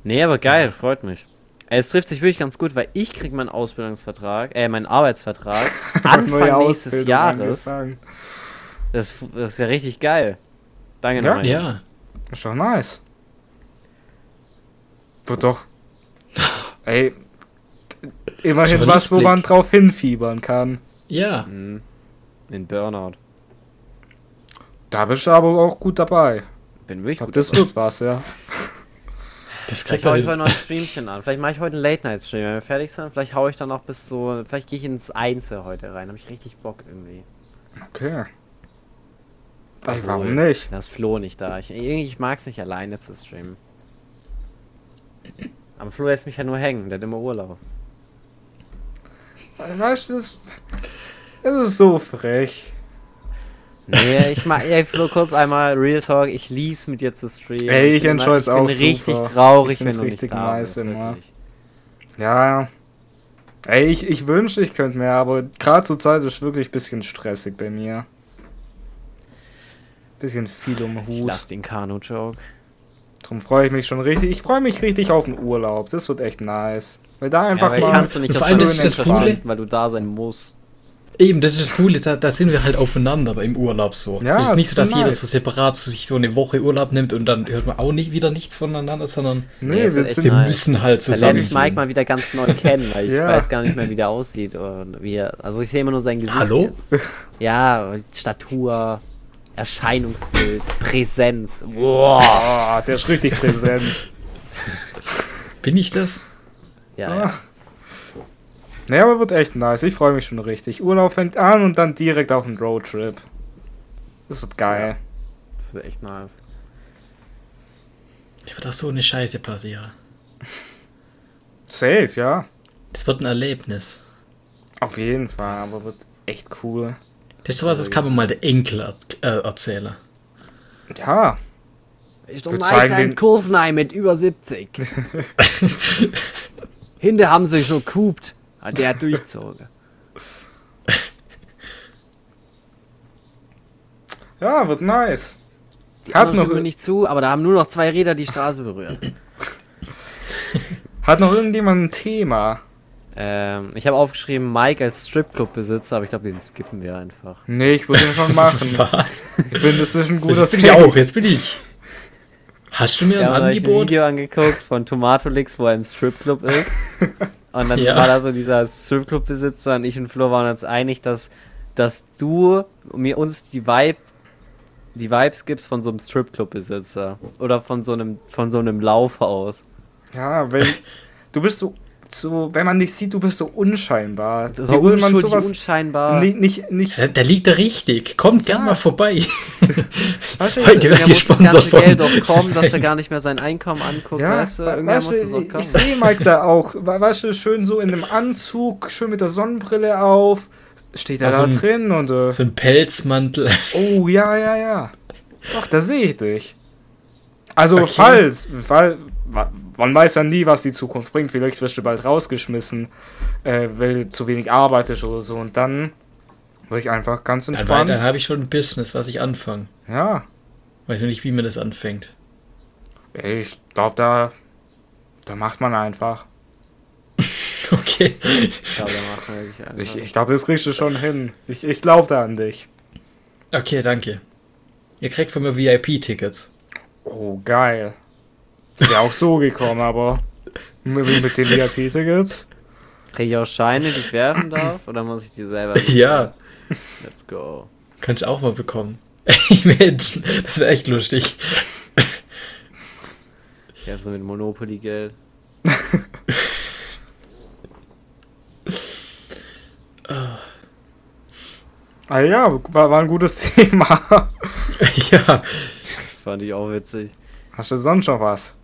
Nee, aber geil, freut mich. Es trifft sich wirklich ganz gut, weil ich krieg meinen Ausbildungsvertrag, äh, meinen Arbeitsvertrag Anfang Neue nächstes Jahres. angefangen. Das, das wäre richtig geil. Danke Ja? nochmal. Ja. Ist doch nice. Wird doch. Ey. Immerhin Schon was, wo man drauf hinfiebern kann. Ja. Mhm. In Burnout. Da bist du aber auch gut dabei. Bin Ich wirklich glaube, gut. das wird was, ja. Das Vielleicht kriegt er ich heute noch ein Streamchen an. Vielleicht mache ich heute einen Late-Night-Stream. Wenn wir fertig sind, vielleicht hau ich dann noch bis so. Vielleicht gehe ich ins Einzel heute rein. Habe ich richtig Bock irgendwie. Okay. Ey, Obwohl, warum nicht? Da ist Flo nicht da. Ich, irgendwie, ich mag es nicht alleine zu streamen. Aber Flo lässt mich ja nur hängen. Der hat immer Urlaub. Weißt du, das, das ist so frech. Nee, ich mag, ey, Flo, kurz einmal Real Talk. Ich lieb's mit dir zu streamen. Ey, ich bin enjoy es Ich auch bin richtig super. traurig, Ich wenn du richtig nicht da nice bist. immer. wirklich. Ja. Ey, ich, ich wünschte, ich könnte mehr, aber gerade zur Zeit ist wirklich ein bisschen stressig bei mir. Bisschen viel um Ich Hut. lass den Kanu-Joke. Drum freue ich mich schon richtig. Ich freue mich richtig auf den Urlaub. Das wird echt nice. Weil da Ja, einfach aber mal. kannst du nicht vor allem, das ist das Coole. weil du da sein musst. Eben, das ist das Coole, da, da sind wir halt aufeinander beim Urlaub so. Ja, es ist nicht so, das dass jeder so separat so sich so eine Woche Urlaub nimmt und dann hört man auch nicht wieder nichts voneinander, sondern nee, Nee, es wir wir nice. müssen halt Da lerne zusammen. ich Mike mal wieder ganz neu kennen, weil ich Ja. weiß gar nicht mehr, wie der aussieht. Und wie er, also ich sehe immer nur sein Gesicht Hallo? jetzt. Ja, Statur, Erscheinungsbild, Präsenz. Boah. Oh, der ist richtig präsent. Bin ich das? Ja, Ah. ja. Nee, aber wird echt nice. Ich freue mich schon richtig. Urlaub fängt an und dann direkt auf den Roadtrip. Das wird geil. Das wäre echt nice. Da wird auch so eine Scheiße passieren. Safe, ja. Das wird ein Erlebnis. Auf jeden Fall, aber wird echt cool. Das ist sowas, das kann man mal der Enkel er äh, erzählen. Ja. Ich Wir zeigen den- Kurvenei mit über 70. Hinter haben sie schon kupt. Hat der durchzogen. Ja, wird nice. Die Hat noch- nicht zu, aber da haben nur noch zwei Räder die Straße berührt. Hat noch irgendjemand ein Thema? ähm, ich habe aufgeschrieben, Mike als Stripclub-Besitzer, aber ich glaube, den skippen wir einfach. Nee, ich würde den schon machen. Was? Ich finde, das ist ein guter Jetzt bin ich auch, jetzt bin ich. Hast du mir haben ein euch ein Angebot? Video angeguckt von Tomatolix, wo er im Stripclub ist. Und dann Ja. war da so dieser Stripclub-Besitzer und ich und Flo waren uns einig, dass, dass du mir uns die Vibe die Vibes gibst von so einem Stripclub-Besitzer. Oder von so einem, von so einem Laufhaus. Ja, wenn du bist so, so, wenn man dich sieht, du bist so unscheinbar. So man unschuldig, sowas unscheinbar. nicht, nicht, nicht Ja, Da liegt er richtig. Kommt gern Ja. mal vorbei. Heute das gesponsert ganze von. Geld auch kommen, dass er gar nicht mehr sein Einkommen anguckt, ja, weißt du? we- Irgendwer weißt muss du, auch ich, kommen. ich sehe Mike da auch, we- weißt du, schön so in einem Anzug, schön mit der Sonnenbrille auf, steht er Also da ein- drin und äh, So ein Pelzmantel. oh, ja, ja, ja. Doch, da sehe ich dich. Also, Okay. falls, fall, man weiß ja nie, was die Zukunft bringt, vielleicht wirst du bald rausgeschmissen, äh, weil du zu wenig arbeitest oder so und dann würde ich einfach ganz Dann, entspannt, dann habe ich schon ein Business, was ich anfange. ja, Weiß nur nicht, wie man das anfängt. ich glaube, da, da macht man einfach. Okay. Ich glaube, da machen wir wirklich einfach. Ich, ich glaube, das kriegst du schon hin. Ich, ich glaube da an dich. Okay, danke. Ihr kriegt von mir VIP-Tickets. Oh, geil. Wäre auch so gekommen, aber mit, mit den VIP-Tickets. Kriege ich auch Scheine, die ich werfen darf? Oder muss ich die selber? Ja, Let's go. kannst du auch mal bekommen. Ich wär- das wäre echt lustig. Ich habe so mit Monopoly Geld. Ah ja, war, war ein gutes Thema. ja. Fand ich auch witzig. Hast du sonst noch was?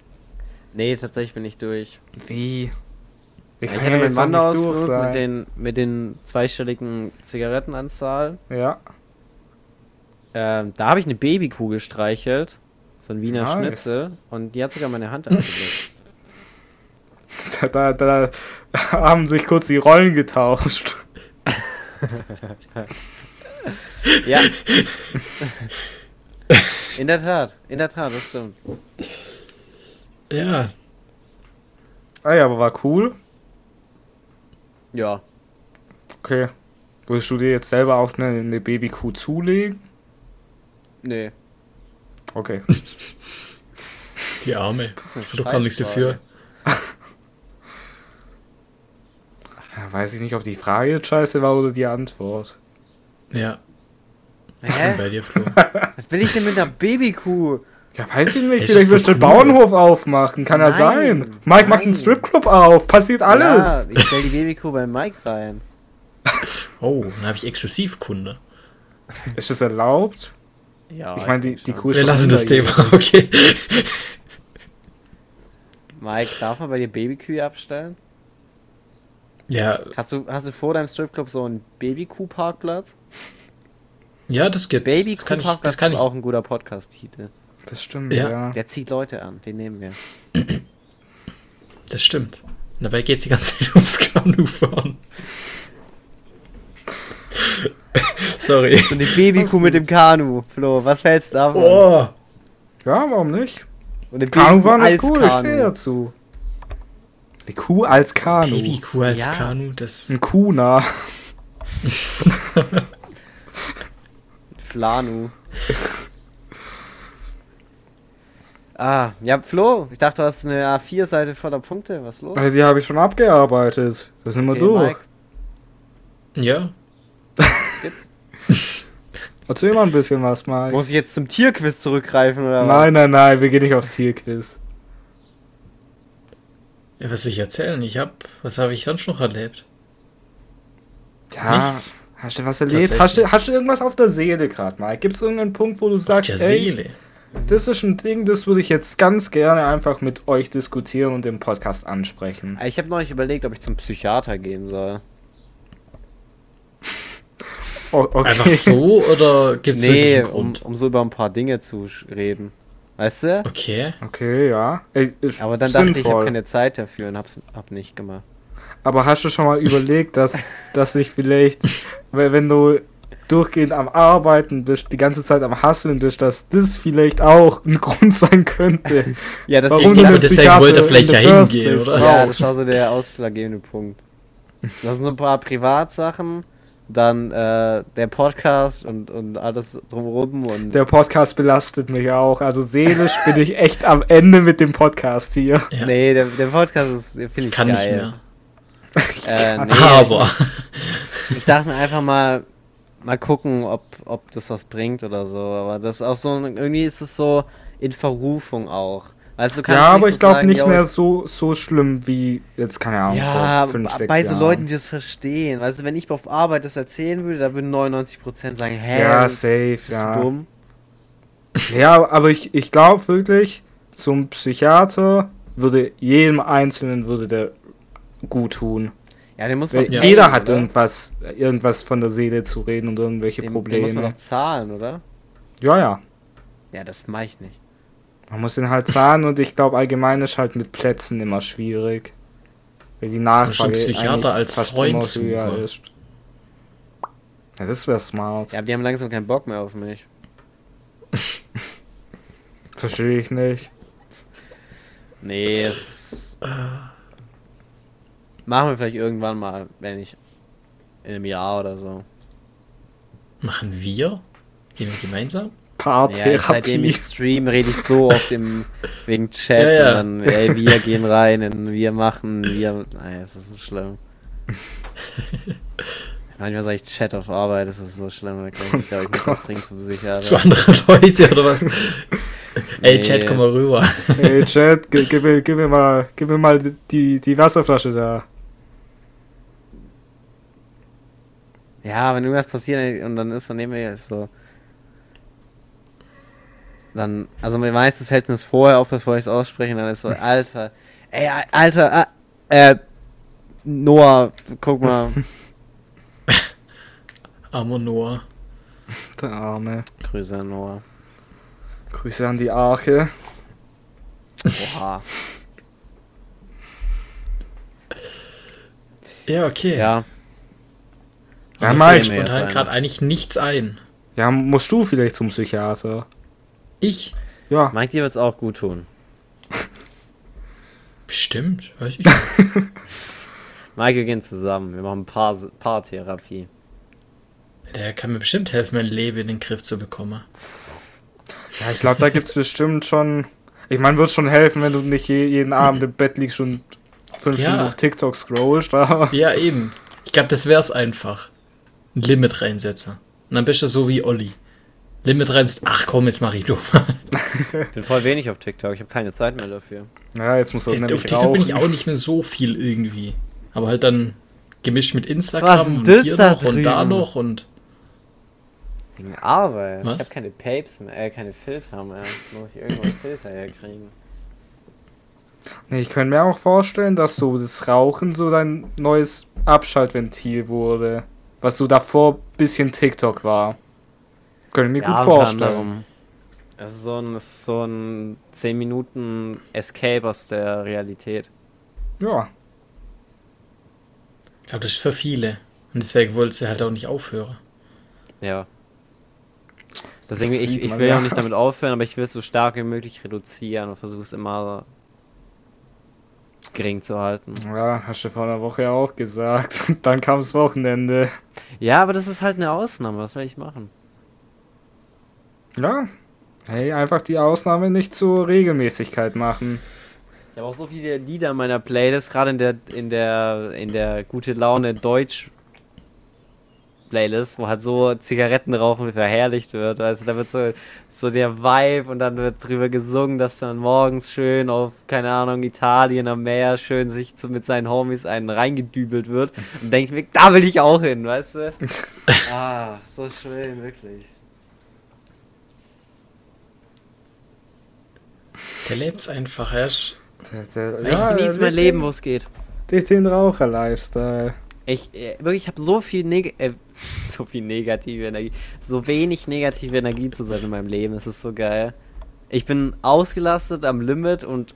Nee, tatsächlich bin ich durch. Wie? Wir Ich können hatte meinen Wanderausflug sein. mit den, mit den zweistelligen Zigarettenanzahl. Ja, Ähm, da habe ich eine Babykuh gestreichelt. So ein Wiener Nice. Schnitzel. Und die hat sogar meine Hand angelegt. da, da, da haben sich kurz die Rollen getauscht. ja. In der Tat, in der Tat, das stimmt. Ja. Ah ja, aber war cool. Ja. Okay. Würdest du dir jetzt selber auch eine, eine Babykuh zulegen? Nee. Okay. Die Arme. Du kannst nichts dafür. Ja, weiß ich nicht, ob die Frage jetzt scheiße war oder die Antwort. Ja, bin Hä? bei dir, Flo. Was will ich denn mit einer Babykuh? Ja, weiß ich nicht. Ist Vielleicht wirst du den. Bauernhof aufmachen. Kann ja Nein, sein. Mike macht einen nein. Stripclub auf. Passiert Ja, alles. ich stell die Babykuh bei Mike rein. Oh, dann habe ich Exklusivkunde. Ist das erlaubt? Ja. ich meine, die, die. Kuh ist Wir schon lassen das. Thema, okay. Mike, darf man bei dir Babykühe abstellen? Ja, Hast du, hast du vor deinem Stripclub so einen Babykuh-Parkplatz? ja, das gibt's. Babykuh-Parkplatz ist auch ein guter Podcast-Titel. Das stimmt, Ja. ja. Der zieht Leute an, den nehmen wir. Das stimmt. Dabei geht's die ganze Zeit ums Kanufahren. Sorry. So eine Babykuh mit dem Kanu, Flo, was fällst du davon? Oh. Ja, warum nicht? Und eine Kanufahren ist cool, ich Kanu. stehe dazu. Die Kuh als Kanu. Babykuh als Ja. Kanu, das. Ein Kuna. Flanu. Ah, ja, Flo, ich dachte, du hast eine A4-Seite voller Punkte. Was ist los? Also die habe ich schon abgearbeitet. Das sind wir Okay, durch. Mike, Ja. Erzähl mal ein bisschen was, Mike. muss ich jetzt zum Tierquiz zurückgreifen oder Nein, nein, nein, wir gehen nicht aufs Zielquiz. ja. Was soll ich erzählen? Ich hab. Was habe ich sonst noch erlebt? Ja, Nichts. hast du was erlebt? Hast du, hast du irgendwas auf der Seele gerade, Mike? Gibt es irgendeinen Punkt, wo du Auf sagst, der ey, Seele. Das ist ein Ding, das würde ich jetzt ganz gerne einfach mit euch diskutieren und im Podcast ansprechen? Ich habe noch nicht überlegt, ob ich zum Psychiater gehen soll. Oh, okay. Einfach so oder gibt's wirklich Nee, einen um, Grund? um so über ein paar Dinge zu reden. Weißt du? Okay. Okay, ja. Ey, Aber dann dachte ich, ich sinnvoll. habe keine Zeit dafür und hab's hab nicht gemacht. Aber hast du schon mal überlegt, dass, dass sich vielleicht, weil wenn du durchgehend am Arbeiten bist, die ganze Zeit am Hasseln bist, dass das vielleicht auch ein Grund sein könnte. Ja, das Warum ich glaube, deswegen Psychiater wollte er vielleicht ja hingehen, oder? Ja, das war so der ausschlaggebende Punkt. Das sind so ein paar Privatsachen, dann äh, der Podcast und, und alles drumherum und Der Podcast belastet mich auch. Also seelisch bin ich echt am Ende mit dem Podcast hier. Ja. nee, der, der Podcast ist finde ich, Ich kann geil. nicht mehr. Äh, nee, Aber. Ich dachte mir einfach mal, mal gucken, ob, ob das was bringt oder so. Aber das ist auch so, irgendwie ist es so in Verrufung auch. Weißt Ja, aber so ich glaube nicht mehr so, so schlimm wie jetzt, keine Ahnung, Ja, vor fünf, sechs bei so Jahren. Leuten, die das verstehen. Weißt du, wenn ich auf Arbeit das erzählen würde, da würden 99% sagen, hä, Ja, bist safe, du ja. dumm? Ja, aber ich, ich glaube wirklich, zum Psychiater würde jedem Einzelnen würde der gut tun. Ja, den muss man Ja. Jeder hat oder? irgendwas, irgendwas von der Seele zu reden und irgendwelche Den, den muss man Probleme. doch zahlen, oder? Ja, ja. Ja, das mach ich nicht. Man muss den halt zahlen und ich glaube allgemein ist halt mit Plätzen immer schwierig. Weil die Nachfrage Psychiater als Freund suchen. ist. Ja, das wäre smart. Ja, aber die haben langsam keinen Bock mehr auf mich. Verstehe ich nicht. Nee, es. Machen wir vielleicht irgendwann mal, wenn ich in einem Jahr oder so. Machen wir? Gehen wir gemeinsam? Ja, jetzt, seitdem Paartherapie. ich stream, rede ich so oft im, wegen Chat Ja, ja. und dann, ey, wir gehen rein und wir machen, wir. Nein, es ist so schlimm. Manchmal sage ich Chat auf Arbeit, das ist so schlimm. wirklich. Ich glaube, ich muss Gott. das dringend zum Psychiater. Zu anderen Leute oder was? Ey, Nee. Chat, komm mal rüber. Hey Chat, gi- gib mir, gib mir mal, gib mir mal die, die Wasserflasche da. Ja, wenn irgendwas passiert und dann ist dann nehmen wir jetzt so. Dann, also mir meistens fällt mir das vorher auf, bevor ich es ausspreche, und dann ist so, Alter, ey, Alter, ah, äh, Noah, guck mal. Armer Noah. Der Arme. Grüße an Noah. Grüße an die Arche. Oha. Ja, okay. Ja, Ja, Mike. spontan gerade eigentlich nichts ein. Ja, musst du vielleicht zum Psychiater? Ich? Ja. Mike, dir wird's auch gut tun. Bestimmt, weiß ich. Mike, wir gehen zusammen. Wir machen Paar Paartherapie. Der kann mir bestimmt helfen, mein Leben in den Griff zu bekommen. Ja, ich glaube, da gibt's bestimmt schon. Ich meine, wird schon helfen, wenn du nicht je, jeden Abend im Bett liegst und fünf Ja. Stunden auf TikTok scrollst, aber. Ja, eben. Ich glaube, das wär's einfach. Ein Limit reinsetzen. Und dann bist du so wie Olli. Limit reinsetzt, ach komm, jetzt mach ich nur. Ich bin voll wenig auf TikTok. Ich habe keine Zeit mehr dafür. Ja, jetzt muss er Auf nämlich TikTok rauchen. bin ich auch nicht mehr so viel irgendwie. Aber halt dann gemischt mit Instagram Was denn und das hier da noch und da drüben? noch und Wegen Arbeit. Was? Ich habe keine Papes mehr, äh, keine Filter mehr. Muss ich irgendwo Filter herkriegen. Nee, ich könnte mir auch vorstellen, dass so das Rauchen so dein neues Abschaltventil wurde. Was so davor bisschen TikTok war. Könnte ich mir gut unter vorstellen. Es ist so ein, es ist so ein 10 Minuten Escape aus der Realität. Ja. ich glaube, das ist für viele. Und deswegen wollte sie halt auch nicht aufhören. Ja. Deswegen, ich, ich will ja. auch nicht damit aufhören, aber ich will es so stark wie möglich reduzieren und versuche es immer gering zu halten. Ja, hast du vor einer Woche auch gesagt. Und dann kam das Wochenende. Ja, aber das ist halt eine Ausnahme. Was will ich machen? Ja. Hey, einfach die Ausnahme nicht zur Regelmäßigkeit machen. Ich habe auch so viele Lieder in meiner Playlist, gerade in der, in der, in der gute Laune Deutsch Playlist, wo halt so Zigarettenrauchen verherrlicht wird. Also da wird so, so der Vibe und dann wird drüber gesungen, dass dann morgens schön auf, keine Ahnung, Italien am Meer schön sich so mit seinen Homies einen reingedübelt wird. Und denke mir, da will ich auch hin, weißt du? ah, so schön, wirklich. Der lebt's einfach erst. Der, der, ich genieße mein Leben, wo es geht. Den, den Raucher-Lifestyle. Ich, äh, wirklich, ich habe so viel Neg äh, so viel negative Energie, so wenig negative Energie zu sein in meinem Leben. Es ist so geil. Ich bin ausgelastet am Limit und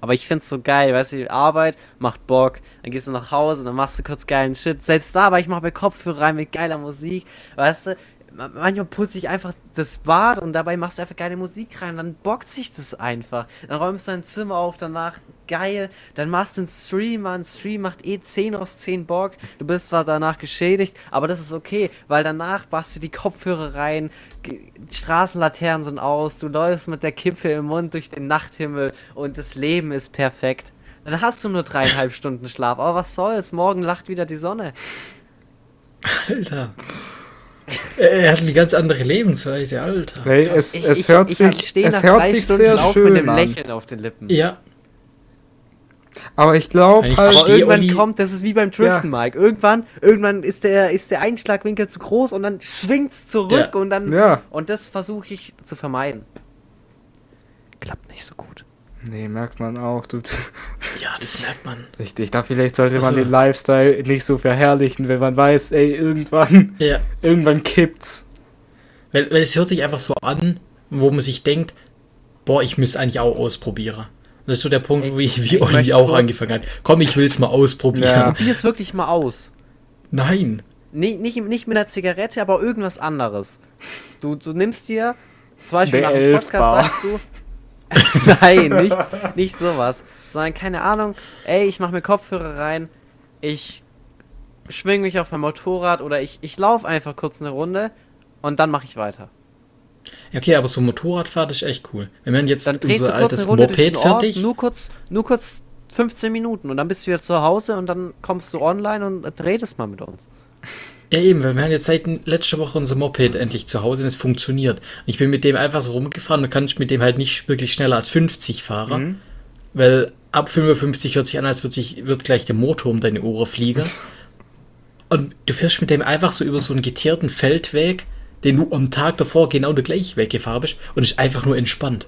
Aber ich find's so geil, weißt du, Arbeit macht Bock, dann gehst du nach Hause, dann machst du kurz geilen Shit. Selbst da, aber ich mach mir Kopfhörer rein mit geiler Musik, weißt du. Ma- Manchmal putze ich einfach das Bad und dabei machst du einfach geile Musik rein, dann bockt sich das einfach. Dann räumst du dein Zimmer auf, danach geil, dann machst du einen Stream, ein Stream macht eh 10 aus 10 Bock. Du bist zwar danach geschädigt, aber das ist okay, weil danach machst du die Kopfhörer rein, Straßenlaternen sind aus, du läufst mit der Kippe im Mund durch den Nachthimmel und das Leben ist perfekt. Dann hast du nur dreieinhalb Stunden Schlaf, aber was soll's, morgen lacht wieder die Sonne. Alter. Er hat eine ganz andere Lebensweise, Alter. Hey, es, Ich, es ich, hört ich, sich, es hört sich Stunden sehr Lauf schön mit einem an. Lächeln auf den Lippen. Ja, Aber ich glaube halt, Aber irgendwann Olli- kommt, das ist wie beim Driften, Mike. Irgendwann, irgendwann ist der, ist der Einschlagwinkel zu groß und dann schwingt's zurück Ja. und dann. Ja. Und das versuche ich zu vermeiden. Klappt nicht so gut. Nee, merkt man auch. Du, ja, das merkt man. richtig, da vielleicht sollte man Ach so. den Lifestyle nicht so verherrlichen, wenn man weiß, ey, irgendwann, Ja, irgendwann kippt's. weil, weil es hört sich einfach so an, wo man sich denkt, boah, ich müsste eigentlich auch ausprobieren. Und das ist so der Punkt, wie, ich wie Olli auch kurz- angefangen hat. Komm, ich will's mal ausprobieren. Ja. Probier es wirklich mal aus. Nein. Nee, nicht, nicht mit einer Zigarette, aber irgendwas anderes. Du, du nimmst dir, zum Beispiel nach dem. Podcast sagst du. Nein, nichts, nicht sowas. Sondern, keine Ahnung, ey, ich mach mir Kopfhörer rein, ich schwing mich auf mein Motorrad oder ich, ich laufe einfach kurz eine Runde und dann mache ich weiter. Ja, Okay, aber so Motorradfahrt ist echt cool. Wenn man jetzt Dann drehst unser altes Moped fertig. nur kurz, nur kurz 15 Minuten und dann bist du wieder zu Hause und dann kommst du online und redest mal mit uns. Ja, eben, weil wir haben jetzt seit letzter Woche unser Moped endlich zu Hause und es funktioniert. Und ich bin mit dem einfach so rumgefahren und kann ich mit dem halt nicht wirklich schneller als 50 fahren. Weil ab 55 hört sich an, als wird, sich, wird gleich der Motor um deine Ohren fliegen. Und du fährst mit dem einfach so über so einen geteerten Feldweg, den du am Tag davor genau der gleiche Weg gefahren bist und ist einfach nur entspannt.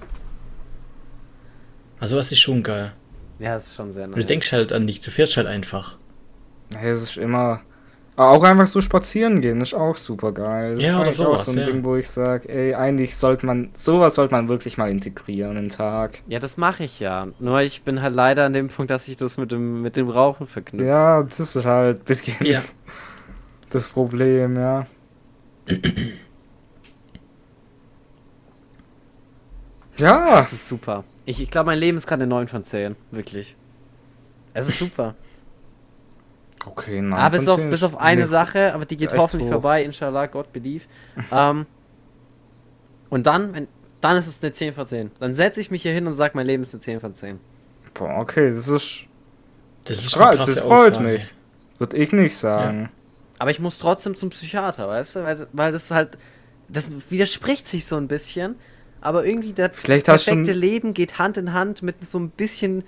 Also was ist schon geil. Ja, das ist schon sehr Und du nice. denkst halt an nichts, du fährst halt einfach. Hey, es ist immer. Aber auch einfach so spazieren gehen, ist auch super geil. Das Ja, ist oder auch so ein ja. Ding, wo ich sage, ey, eigentlich sollte man, sowas sollte man wirklich mal integrieren, einen Tag. Ja, das mache ich ja. Nur ich bin halt leider an dem Punkt, dass ich das mit dem, mit dem Rauchen verknüpfe. Ja, das ist halt ein bisschen Ja. das Problem, ja. Ja, Das ist super. Ich, ich glaube, mein Leben ist gerade eine 9 von 10. Wirklich. Es ist super. Okay, nein. ah, bis auf, bis auf eine nee. Sache, aber die geht hoffentlich hoch. vorbei, inshallah, Gott believe. ähm, und dann, wenn, dann ist es eine 10 von 10. Dann setze ich mich hier hin und sage, mein Leben ist eine 10 von 10. Boah, okay, das ist. Das ist krasse das freut Aussage. mich. Würde ich nicht sagen. Aber ich muss trotzdem zum Psychiater, weißt du? Weil, weil das halt. Das widerspricht sich so ein bisschen. Aber irgendwie das du perfekte Leben geht Hand in Hand mit so ein bisschen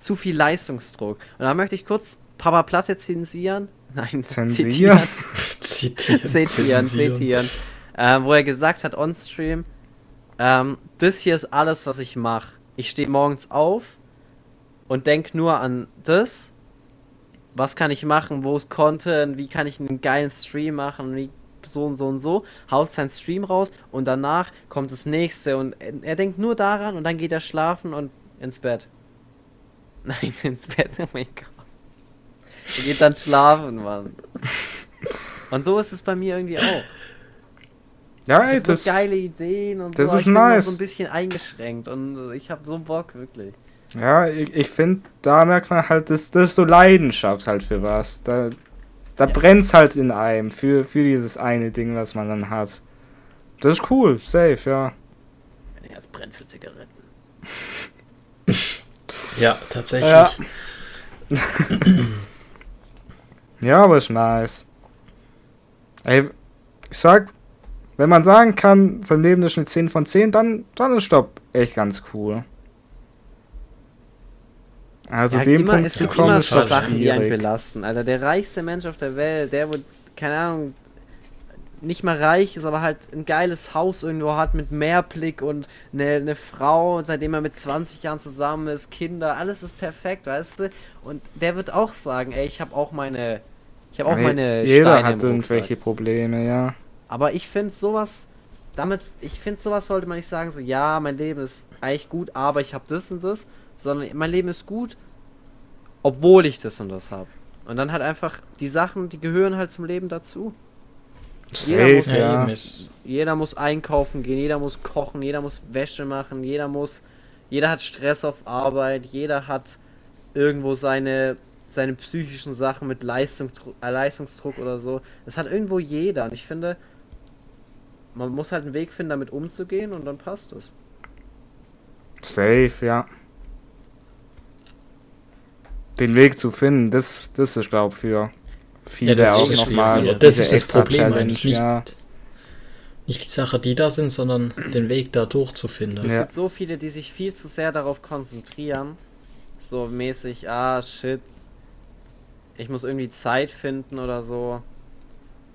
zu viel Leistungsdruck. Und da möchte ich kurz Papa Platte zensieren. Nein, Zensieren? zitieren. Zitieren, zitieren, zitieren. Ähm, wo er gesagt hat on Stream, ähm, das hier ist alles, was ich mache. Ich stehe morgens auf und denke nur an das. Was kann ich machen? Wo ist Content? Wie kann ich einen geilen Stream machen? Wie so und so und so. Haut seinen Stream raus und danach kommt das nächste und er, er denkt nur daran und dann geht er schlafen und ins Bett. Nein, ins Bett, oh mein Gott. Er geht dann schlafen, Mann. Und so ist es bei mir irgendwie auch. Ja, ey, das. geile Ideen und das so. ist ich bin nice. so ein bisschen eingeschränkt und ich habe so Bock, wirklich. Ja, ich, ich finde, da merkt man halt, das, das ist so Leidenschaft halt für was. Da, da Ja. brennt's halt in einem für, für dieses eine Ding, was man dann hat. Das ist cool, safe, ja. Mein Herz brennt für Zigaretten. Ja, tatsächlich. Ja. Ja, aber ist nice. Ey, ich sag, wenn man sagen kann, sein Leben ist eine 10 von 10, dann, dann ist Stopp echt ganz cool. Also Ja, dem immer, Punkt es gibt kommen immer ist schon Sachen, die einen belasten. Alter, der reichste Mensch auf der Welt, der wo, keine Ahnung, nicht mal reich ist, aber halt ein geiles Haus irgendwo hat mit Meerblick und eine, eine Frau, seitdem er mit 20 Jahren zusammen ist, Kinder, alles ist perfekt, weißt du? Und der wird auch sagen, ey, ich habe auch meine, ich habe auch Nee, meine Jeder Steine hat im irgendwelche Rucksack. Probleme, ja. Aber ich finde sowas, damit, ich finde sowas sollte man nicht sagen, so, ja, mein Leben ist eigentlich gut, aber ich habe das und das, sondern mein Leben ist gut, obwohl ich das und das habe. Und dann halt einfach die Sachen, die gehören halt zum Leben dazu. Jeder muss- ja. Jeder muss einkaufen gehen, jeder muss kochen, jeder muss Wäsche machen, jeder muss, jeder hat Stress auf Arbeit, jeder hat irgendwo seine, seine psychischen Sachen mit Leistungsdruck, äh, Leistungsdruck oder so. Das hat irgendwo jeder. Und ich finde, man muss halt einen Weg finden, damit umzugehen und dann passt es. Safe, ja. Den Weg zu finden, das, das ist, glaube ich, für viele das auch nochmal. Das ist das Problem eigentlich. Nicht, Ja. nicht die Sache, die da sind, sondern den Weg da durchzufinden. Es Ja. gibt so viele, die sich viel zu sehr darauf konzentrieren. So mäßig, ah, shit. Ich muss irgendwie Zeit finden oder so.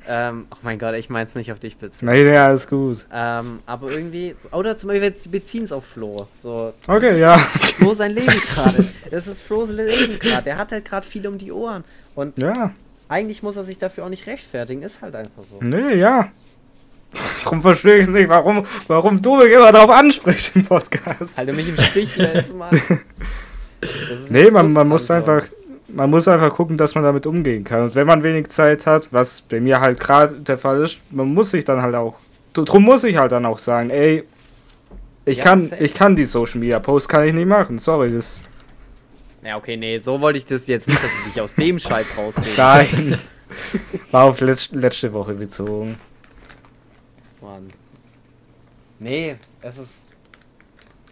Ähm, oh mein Gott, ich mein's nicht auf dich bezogen. Nee, nee, alles gut. Ähm, aber irgendwie, oder zum Beispiel, sie beziehen es auf Flo. So, Okay, ja. Flo sein Leben gerade. Das ist Flo's Leben gerade. Der hat halt gerade viel um die Ohren. Und Ja. eigentlich muss er sich dafür auch nicht rechtfertigen. Ist halt einfach so. Nee, ja. Darum verstehe ich es nicht, warum, warum du mich immer darauf ansprichst im Podcast. Halt mich im Stich lässt, Mann. Nee, man, man muss einfach, man muss einfach gucken, dass man damit umgehen kann. Und wenn man wenig Zeit hat, was bei mir halt gerade der Fall ist, man muss sich dann halt auch, drum muss ich halt dann auch sagen, ey, ich Ja, kann, safe. ich kann die Social Media Posts kann ich nicht machen, sorry, das, Ja, okay, nee, so wollte ich das jetzt nicht, dass ich dich aus dem Scheiß rauskriege. nein, war auf letz, letzte Woche bezogen. Mann. Nee, es ist,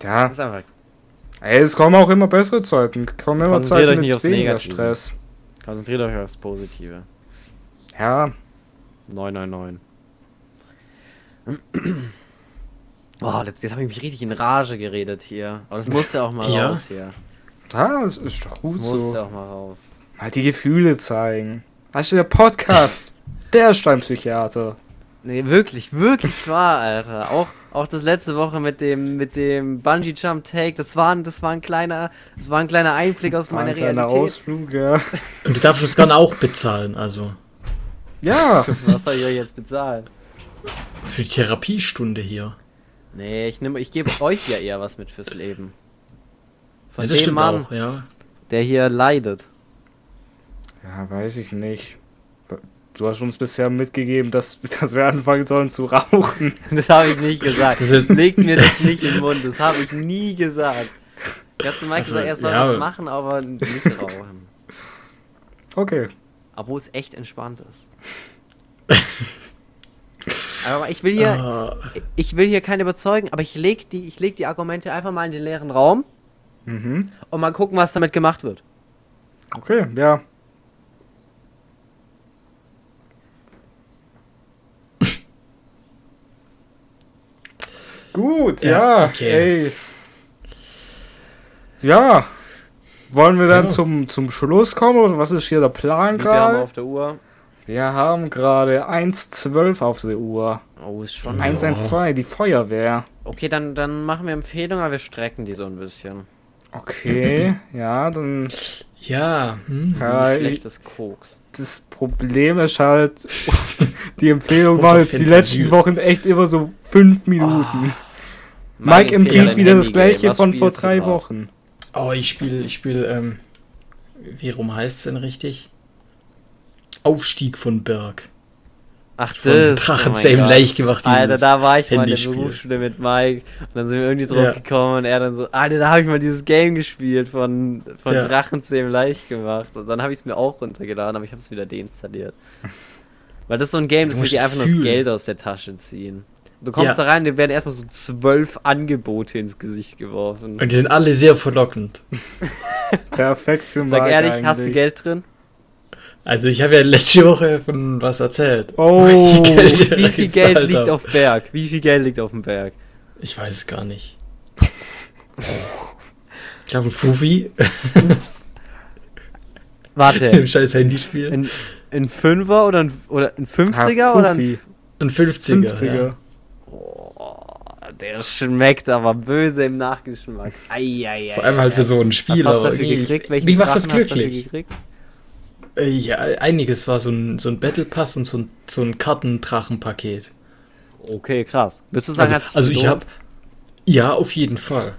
Ja, es ist einfach. Ey, es kommen auch immer bessere Zeiten, kommen immer Konzentriert Zeiten euch nicht mit aufs weniger Negative. Stress. Konzentriert euch aufs Positive. Ja, 999. Boah, jetzt, jetzt habe ich mich richtig in Rage geredet hier. Aber das musste auch mal Ja. raus hier. das ist doch Das gut musste so. auch mal raus. Mal die Gefühle zeigen. Weißt du, der Podcast, der ist dein Psychiater. Nee, wirklich, wirklich wahr, Alter. Auch, auch das letzte Woche mit dem, mit dem Bungee Jump Take, das war, ein- das war ein kleiner, das war ein kleiner Einblick aus War ein meiner kleiner Realität. Ausflug, ja. Und du darfst das gerne auch bezahlen, also Ja, Was soll ich euch jetzt bezahlen? für die Therapiestunde hier. Nee, ich nehme, ich gebe euch ja eher was mit fürs Leben. Von Ja, das dem stimmt Mann, auch, ja. der hier leidet. Ja, weiß ich nicht. Du hast uns bisher mitgegeben, dass, dass wir anfangen sollen zu rauchen. Das habe ich nicht gesagt. Legt mir das nicht in den Mund. Das habe ich nie gesagt. Ich habe zu Mike Also, gesagt, er soll ja. das machen, aber nicht rauchen. Okay. Obwohl es echt entspannt ist. aber ich will hier, Ah, ich will hier keinen überzeugen, aber ich leg die, ich leg die Argumente einfach mal in den leeren Raum Mhm. und mal gucken, was damit gemacht wird. Okay, ja. Gut, Ja, ja. okay. Ey. Ja. Wollen wir dann Ja. zum, zum Schluss kommen oder was ist hier der Plan haben wir gerade? auf der Uhr? Wir haben gerade 1.12 auf der Uhr. Oh, ist schon. 112, die Feuerwehr. Okay, dann, dann machen wir Empfehlungen, aber wir strecken die so ein bisschen. Okay, ja, dann. ja, hm. Ja, Schlechtes Koks. das Problem ist halt, die Empfehlung war jetzt die letzten Wochen echt immer so fünf Minuten. Mein Mike empfiehlt wieder das gleiche von vor drei? Wochen. Oh, ich spiele, ich spiele, ähm, wie rum heißt es denn richtig? Aufstieg von Berg. Ach, Von das. Drachenzähmen oh leicht gemacht. Alter, da war ich mal in der. Berufsschule mit Mike und dann sind wir irgendwie drauf Ja. gekommen und er dann so, Alter, da habe ich mal dieses Game gespielt von, von Ja. Drachenzähmen leicht gemacht und dann habe ich es mir auch runtergeladen, aber ich habe es wieder deinstalliert. Weil das ist so ein Game, das will dir einfach nur das fühlen. Geld aus der Tasche ziehen. Du kommst Ja. da rein, dir werden erstmal so zwölf Angebote ins Gesicht geworfen. Und die sind alle sehr verlockend. Perfekt für Sag Mike ehrlich, hast du eigentlich. Geld drin? Also ich habe ja letzte Woche von was erzählt. Oh, Wie viel Geld- Wie viel Geld liegt hab. auf Berg? Wie viel Geld liegt auf dem Berg? Ich weiß es gar nicht. Ich glaube ein Fufi Warte, im scheiß Handyspiel. ein, ein Fünfer oder ein, oder ein 50er Ah, oder ein. Ein 50er. 50er. Ja. Oh, der schmeckt aber böse im Nachgeschmack. Eieiei. Vor allem halt für so ein Spiel. Was hast du dafür gekriegt? Welchen Mich macht das glücklich. Äh, Ja, einiges war so ein, so ein Battle Pass und so ein, so ein Kartendrachenpaket. Okay, krass. Würdest du sagen, Also, also ich habe. Ja, auf jeden Fall.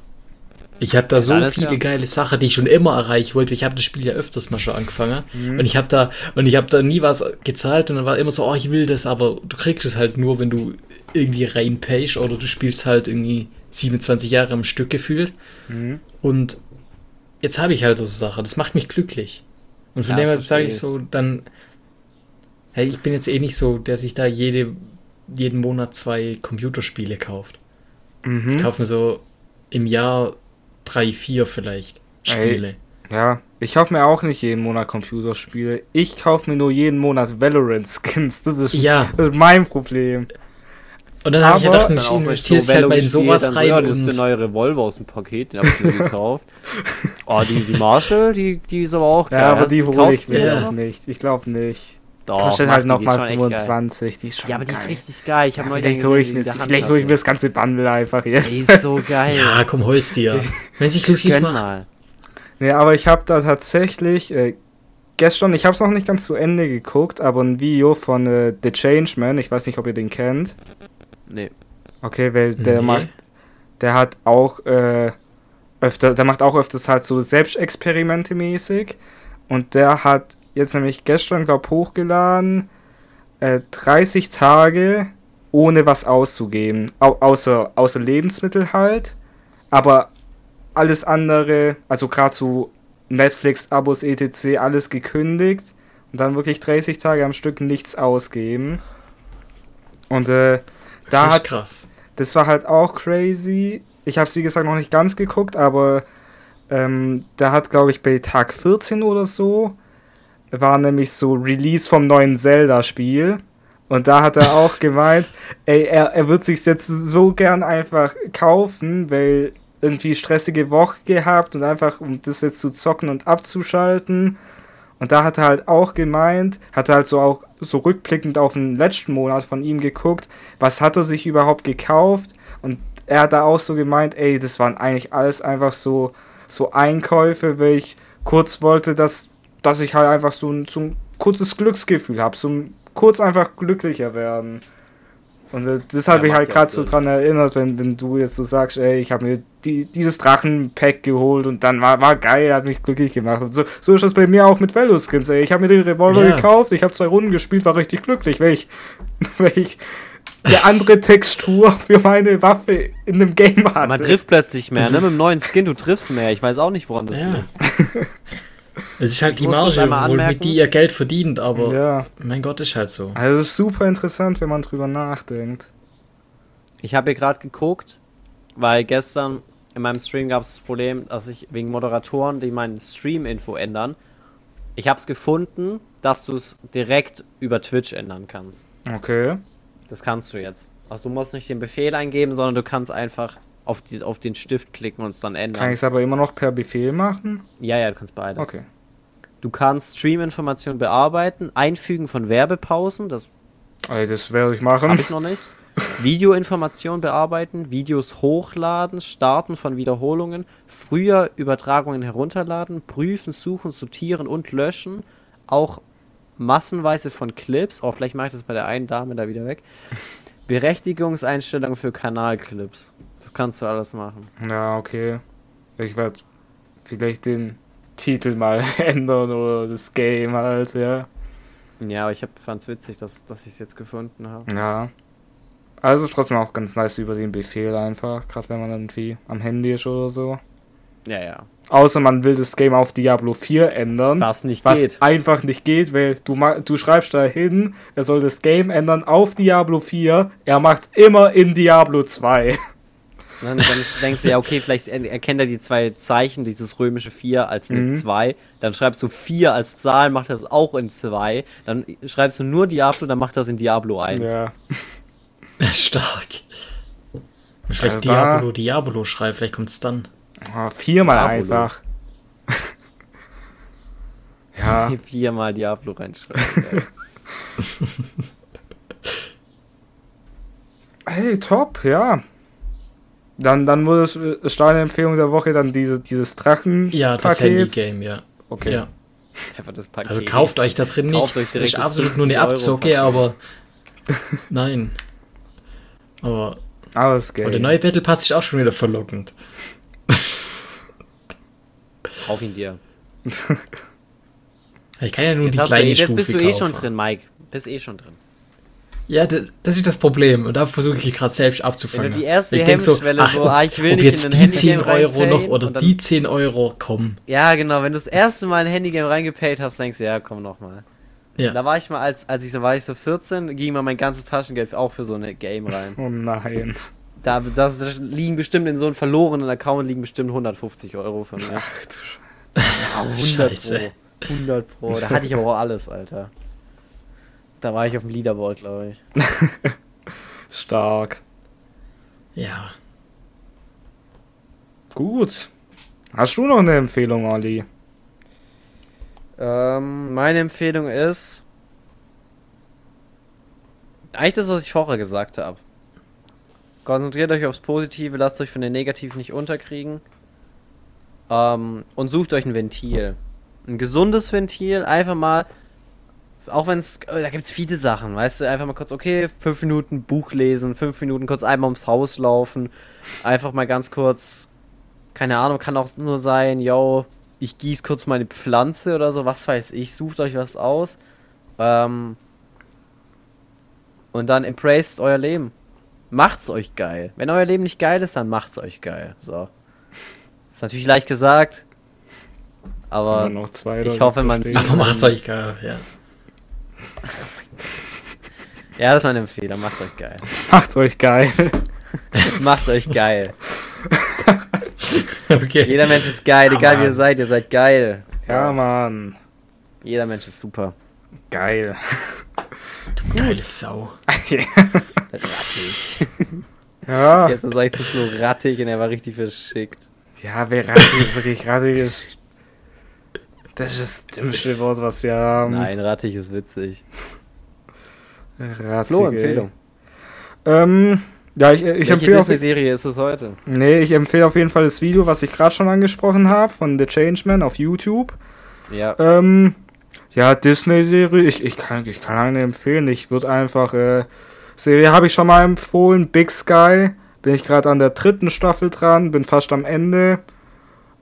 Ich habe da so Alles viele klar. geile Sachen, die ich schon immer erreichen wollte. Ich habe das Spiel ja öfters mal schon angefangen Mhm. und ich habe da und ich habe da nie was gezahlt und dann war immer so, oh, ich will das, aber du kriegst es halt nur, wenn du irgendwie reinpayst oder du spielst halt irgendwie 27 Jahre am Stück gefühlt. Mhm. Und jetzt habe ich halt so Sachen, das macht mich glücklich. Und von Ja, dem her sage ich so, dann, hey, ich bin jetzt eh nicht so, der sich da jede, jeden Monat zwei Computerspiele kauft. Mhm. Ich kaufe mir so im Jahr drei, vier vielleicht Spiele. Ja, ich kaufe mir auch nicht jeden Monat Computerspiele. Ich kaufe mir nur jeden Monat Valorant-Skins. Das ist, Ja, das ist mein Problem. Und dann habe ich gedacht, Dann ich investiere so, halt mal du in sowas dann rein. Ja, das ist der neue Revolver aus dem Paket, den hab ich mir gekauft. Oh, die, die Marshall, die, die ist aber auch Ja, aber die hole ich mir die jetzt auch noch? nicht. Ich glaube nicht. Doch, Kostet halt nochmal schon echt geil. 25. Die ist schon Ja, aber die ist geil. richtig geil. Ich habe Ja, vielleicht hole ich, mir das- in der vielleicht Hand hole ich mir hatte. das ganze Bundle einfach jetzt. Die ist so geil. ja, komm, holst dir. Wenn sich glücklich macht. mal. Nee, aber ich habe da tatsächlich äh, gestern, ich habe es noch nicht ganz zu Ende geguckt, aber ein Video von äh, The Changeman, ich weiß nicht, ob ihr den kennt. Nee. Okay, weil der Nee. macht, der hat auch äh, öfter, der macht auch öfters halt so Selbstexperimente mäßig und der hat jetzt nämlich gestern, glaub hochgeladen, äh, 30 Tage ohne was auszugeben, au außer, außer Lebensmittel halt, aber alles andere, also gerade so Netflix, Abos, etc., alles gekündigt und dann wirklich 30 Tage am Stück nichts ausgeben. Und äh, da das ist hat krass. das war halt auch crazy. Ich habe es wie gesagt noch nicht ganz geguckt, aber ähm, der hat, glaube ich, bei Tag 14 oder so, war nämlich so Release vom neuen Zelda-Spiel. Und da hat er auch gemeint, ey, er, er wird sich jetzt so gern einfach kaufen, weil irgendwie stressige Woche gehabt und einfach, um das jetzt zu zocken und abzuschalten. Und da hat er halt auch gemeint, hat er halt so auch so rückblickend auf den letzten Monat von ihm geguckt, was hat er sich überhaupt gekauft? Und er hat da auch so gemeint, ey, das waren eigentlich alles einfach so, so Einkäufe, weil ich kurz wollte, dass, dass ich halt einfach so ein, so ein kurzes Glücksgefühl habe, so ein kurz einfach glücklicher werden. Und das habe Ja, ich halt gerade so dran erinnert, wenn, wenn du jetzt so sagst, ey, ich habe mir die, dieses Drachenpack geholt und dann war, war geil, hat mich glücklich gemacht. Und so, so ist das bei mir auch mit Veloskins, ey. Ich habe mir den Revolver Ja. gekauft, ich habe zwei Runden gespielt, war richtig glücklich, weil ich, weil ich eine andere Textur für meine Waffe in einem Game hatte. Man trifft plötzlich mehr, ne? Mit dem neuen Skin, du triffst mehr. Ich weiß auch nicht, woran das Ja. liegt. Es ist halt Ich die Marge, womit die ihr Geld verdient, aber Ja, mein Gott, ist halt so. also es ist super interessant, wenn man drüber nachdenkt. Ich habe hier gerade geguckt, weil gestern in meinem Stream gab es das Problem, dass ich wegen Moderatoren, die meinen Stream-Info ändern, ich habe es gefunden, dass du es direkt über Twitch ändern kannst. Okay. Das kannst du jetzt. Also du musst nicht den Befehl eingeben, sondern du kannst einfach auf, die, auf den Stift klicken und es dann ändern. Kann ich es aber immer noch per Befehl machen? ja, ja, du kannst beides. Okay. Du kannst Stream-Informationen bearbeiten, Einfügen von Werbepausen, das Ey, das werde ich machen. Habe ich noch nicht. Videoinformation bearbeiten, Videos hochladen, Starten von Wiederholungen, früher Übertragungen herunterladen, prüfen, suchen, sortieren und löschen, auch massenweise von Clips, oh, vielleicht mache ich das bei der einen Dame da wieder weg. Berechtigungseinstellungen für Kanalclips. Das kannst du alles machen. Ja, okay. Ich werde vielleicht den Titel mal ändern oder das Game halt, ja. Ja, aber ich fand es witzig, dass, dass ich es jetzt gefunden habe. Ja. Also trotzdem auch ganz nice über den Befehl einfach, gerade wenn man irgendwie am Handy ist oder so. Ja, ja. Außer man will das Game auf Diablo 4 ändern. Was nicht was geht. einfach nicht geht, weil du, du schreibst da hin, er soll das Game ändern auf Diablo 4, er macht immer in Diablo 2. Dann, dann denkst du ja, okay, vielleicht er- erkennt er die zwei Zeichen, dieses römische 4 als eine Mhm. 2. Dann schreibst du 4 als Zahl, macht das auch in 2. Dann schreibst du nur Diablo, dann macht das in Diablo 1. Ja. Stark. Vielleicht Also Diablo, Diablo schrei, vielleicht kommt's dann. Oh, viermal Diablo. einfach. ja. Viermal Diablo reinschreiben. Hey, top, ja. Dann, dann wurde es Stadionempfehlung der Woche dann diese, dieses Drachen. Ja, das Paket. Handy-Game, ja. Okay. ja. Einfach das Paket. Also kauft euch da drin Kauft nichts. euch direkt ist das absolut nur eine 50 Euro Abzocke, aber. Nein. Aber, Aber das Game. aber der neue Battle Pass ist auch schon wieder verlockend. Kauf ihn dir. Ich kann ja nur Jetzt, die kleine eh, jetzt Stufe bist du eh schon kaufen. drin, Mike. Bist eh schon drin. Ja, das ist das Problem. Und da versuche ich gerade selbst Wenn abzufangen. du die erste ich denk Hemmschwelle so, ah, ich will ob nicht jetzt in ein die 10 Handygame Euro noch oder dann- die 10 Euro kommen. Ja, genau. Wenn du das erste Mal ein Handygame reingepayt hast, denkst du, ja, komm noch mal. Ja. Da war ich mal, als, als ich so war, ich so 14, ging mal mein ganzes Taschengeld auch für so eine Game rein. Oh nein. Da, das, das liegen bestimmt in so einem verlorenen Account liegen bestimmt 150 Euro von mir. Ach du Scheiße. Ja, 100 Scheiße. Pro. 100 Pro. Da hatte ich aber auch alles, Alter. Da war ich auf dem Leaderboard, glaube ich. Stark. Ja. Gut. Hast du noch eine Empfehlung, Olli? Ähm, meine Empfehlung ist. Eigentlich das, was ich vorher gesagt habe. Konzentriert euch aufs Positive, lasst euch von den Negativen nicht unterkriegen. Ähm, und sucht euch ein Ventil. Ein gesundes Ventil, einfach mal. Auch wenn es. Da gibt es viele Sachen, weißt du? Einfach mal kurz, okay, fünf Minuten Buch lesen, fünf Minuten kurz einmal ums Haus laufen. Einfach mal ganz kurz. Keine Ahnung, kann auch nur sein, yo, ich gieße kurz meine Pflanze oder so, was weiß ich, sucht euch was aus. Ähm, und dann embraced euer Leben. Macht's euch geil. Wenn euer Leben nicht geil ist, dann macht's euch geil. So. Ist natürlich leicht gesagt. Aber Nur noch zwei ich hoffe, man sieht- Aber macht's euch geil, ja. ja, das ist meine Empfehlung. Macht's euch geil. Macht's euch geil. Macht euch geil. Okay. Jeder Mensch ist geil, Ja, egal wie ihr seid, ihr seid geil. Ja, Mann. Jeder Mensch ist super. Geil. Geile Sau. Rattig. Ja. Gestern sag ich zu Flo rattig und er war richtig verschickt. Ja, wer rattig, wirklich rattig ist. Das ist das dümmste Wort, was wir haben. Nein, rattig ist witzig. Rattig, Flo. Empfehlung. Ähm, ja, ich, ich Welche empfehle auf, Disney-Serie ist es heute? nee, ich empfehle auf jeden Fall das Video, was ich gerade schon angesprochen habe, von The Changeman auf YouTube. Ja. Ähm, ja, Disney-Serie, ich, ich, kann, ich kann eine empfehlen. Ich würde einfach, äh, Serie habe ich schon mal empfohlen, Big Sky. Bin ich gerade an der dritten Staffel dran, bin fast am Ende.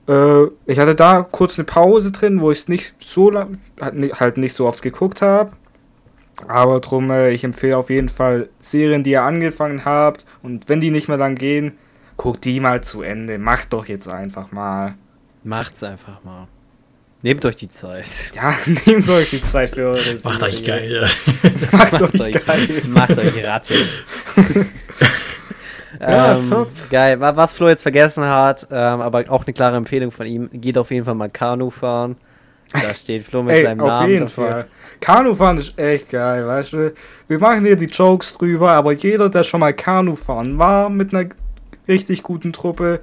Äh, ich hatte da kurz eine Pause drin, wo ich es nicht so lang, halt nicht so oft geguckt habe. Aber drum, äh, ich empfehle auf jeden Fall Serien, die ihr angefangen habt. Und wenn die nicht mehr lang gehen, guckt die mal zu Ende. Macht doch jetzt einfach mal. Macht's einfach mal. Nehmt euch die Zeit. Ja, nehmt euch die Zeit für eure Macht euch Serie. geil, ja. Macht Macht euch geil. macht euch rattig. Ja, ähm, top. Geil. Wa- Was Flo jetzt vergessen hat, ähm, aber auch eine klare Empfehlung von ihm, geht auf jeden Fall mal Kanu fahren. Da steht Flo mit Ey, seinem auf Namen jeden dafür. Fall. Kanufahren ist echt geil, weißt du? Wir machen hier die Jokes drüber, aber jeder, der schon mal Kanufahren war mit einer richtig guten Truppe,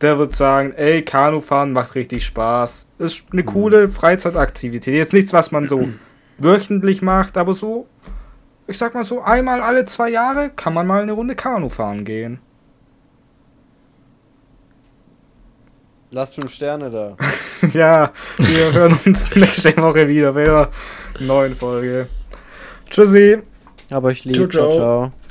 der wird sagen, ey, Kanufahren macht richtig Spaß. Ist eine coole Freizeitaktivität. Jetzt nichts, was man so wöchentlich macht, aber so, ich sag mal so, einmal alle zwei Jahre kann man mal eine Runde Kanu fahren gehen. Lasst fünf Sterne da. ja, wir hören uns nächste Woche wieder bei einer neuen Folge. Tschüssi. Aber ich liebe. Ciao, ciao. ciao. ciao.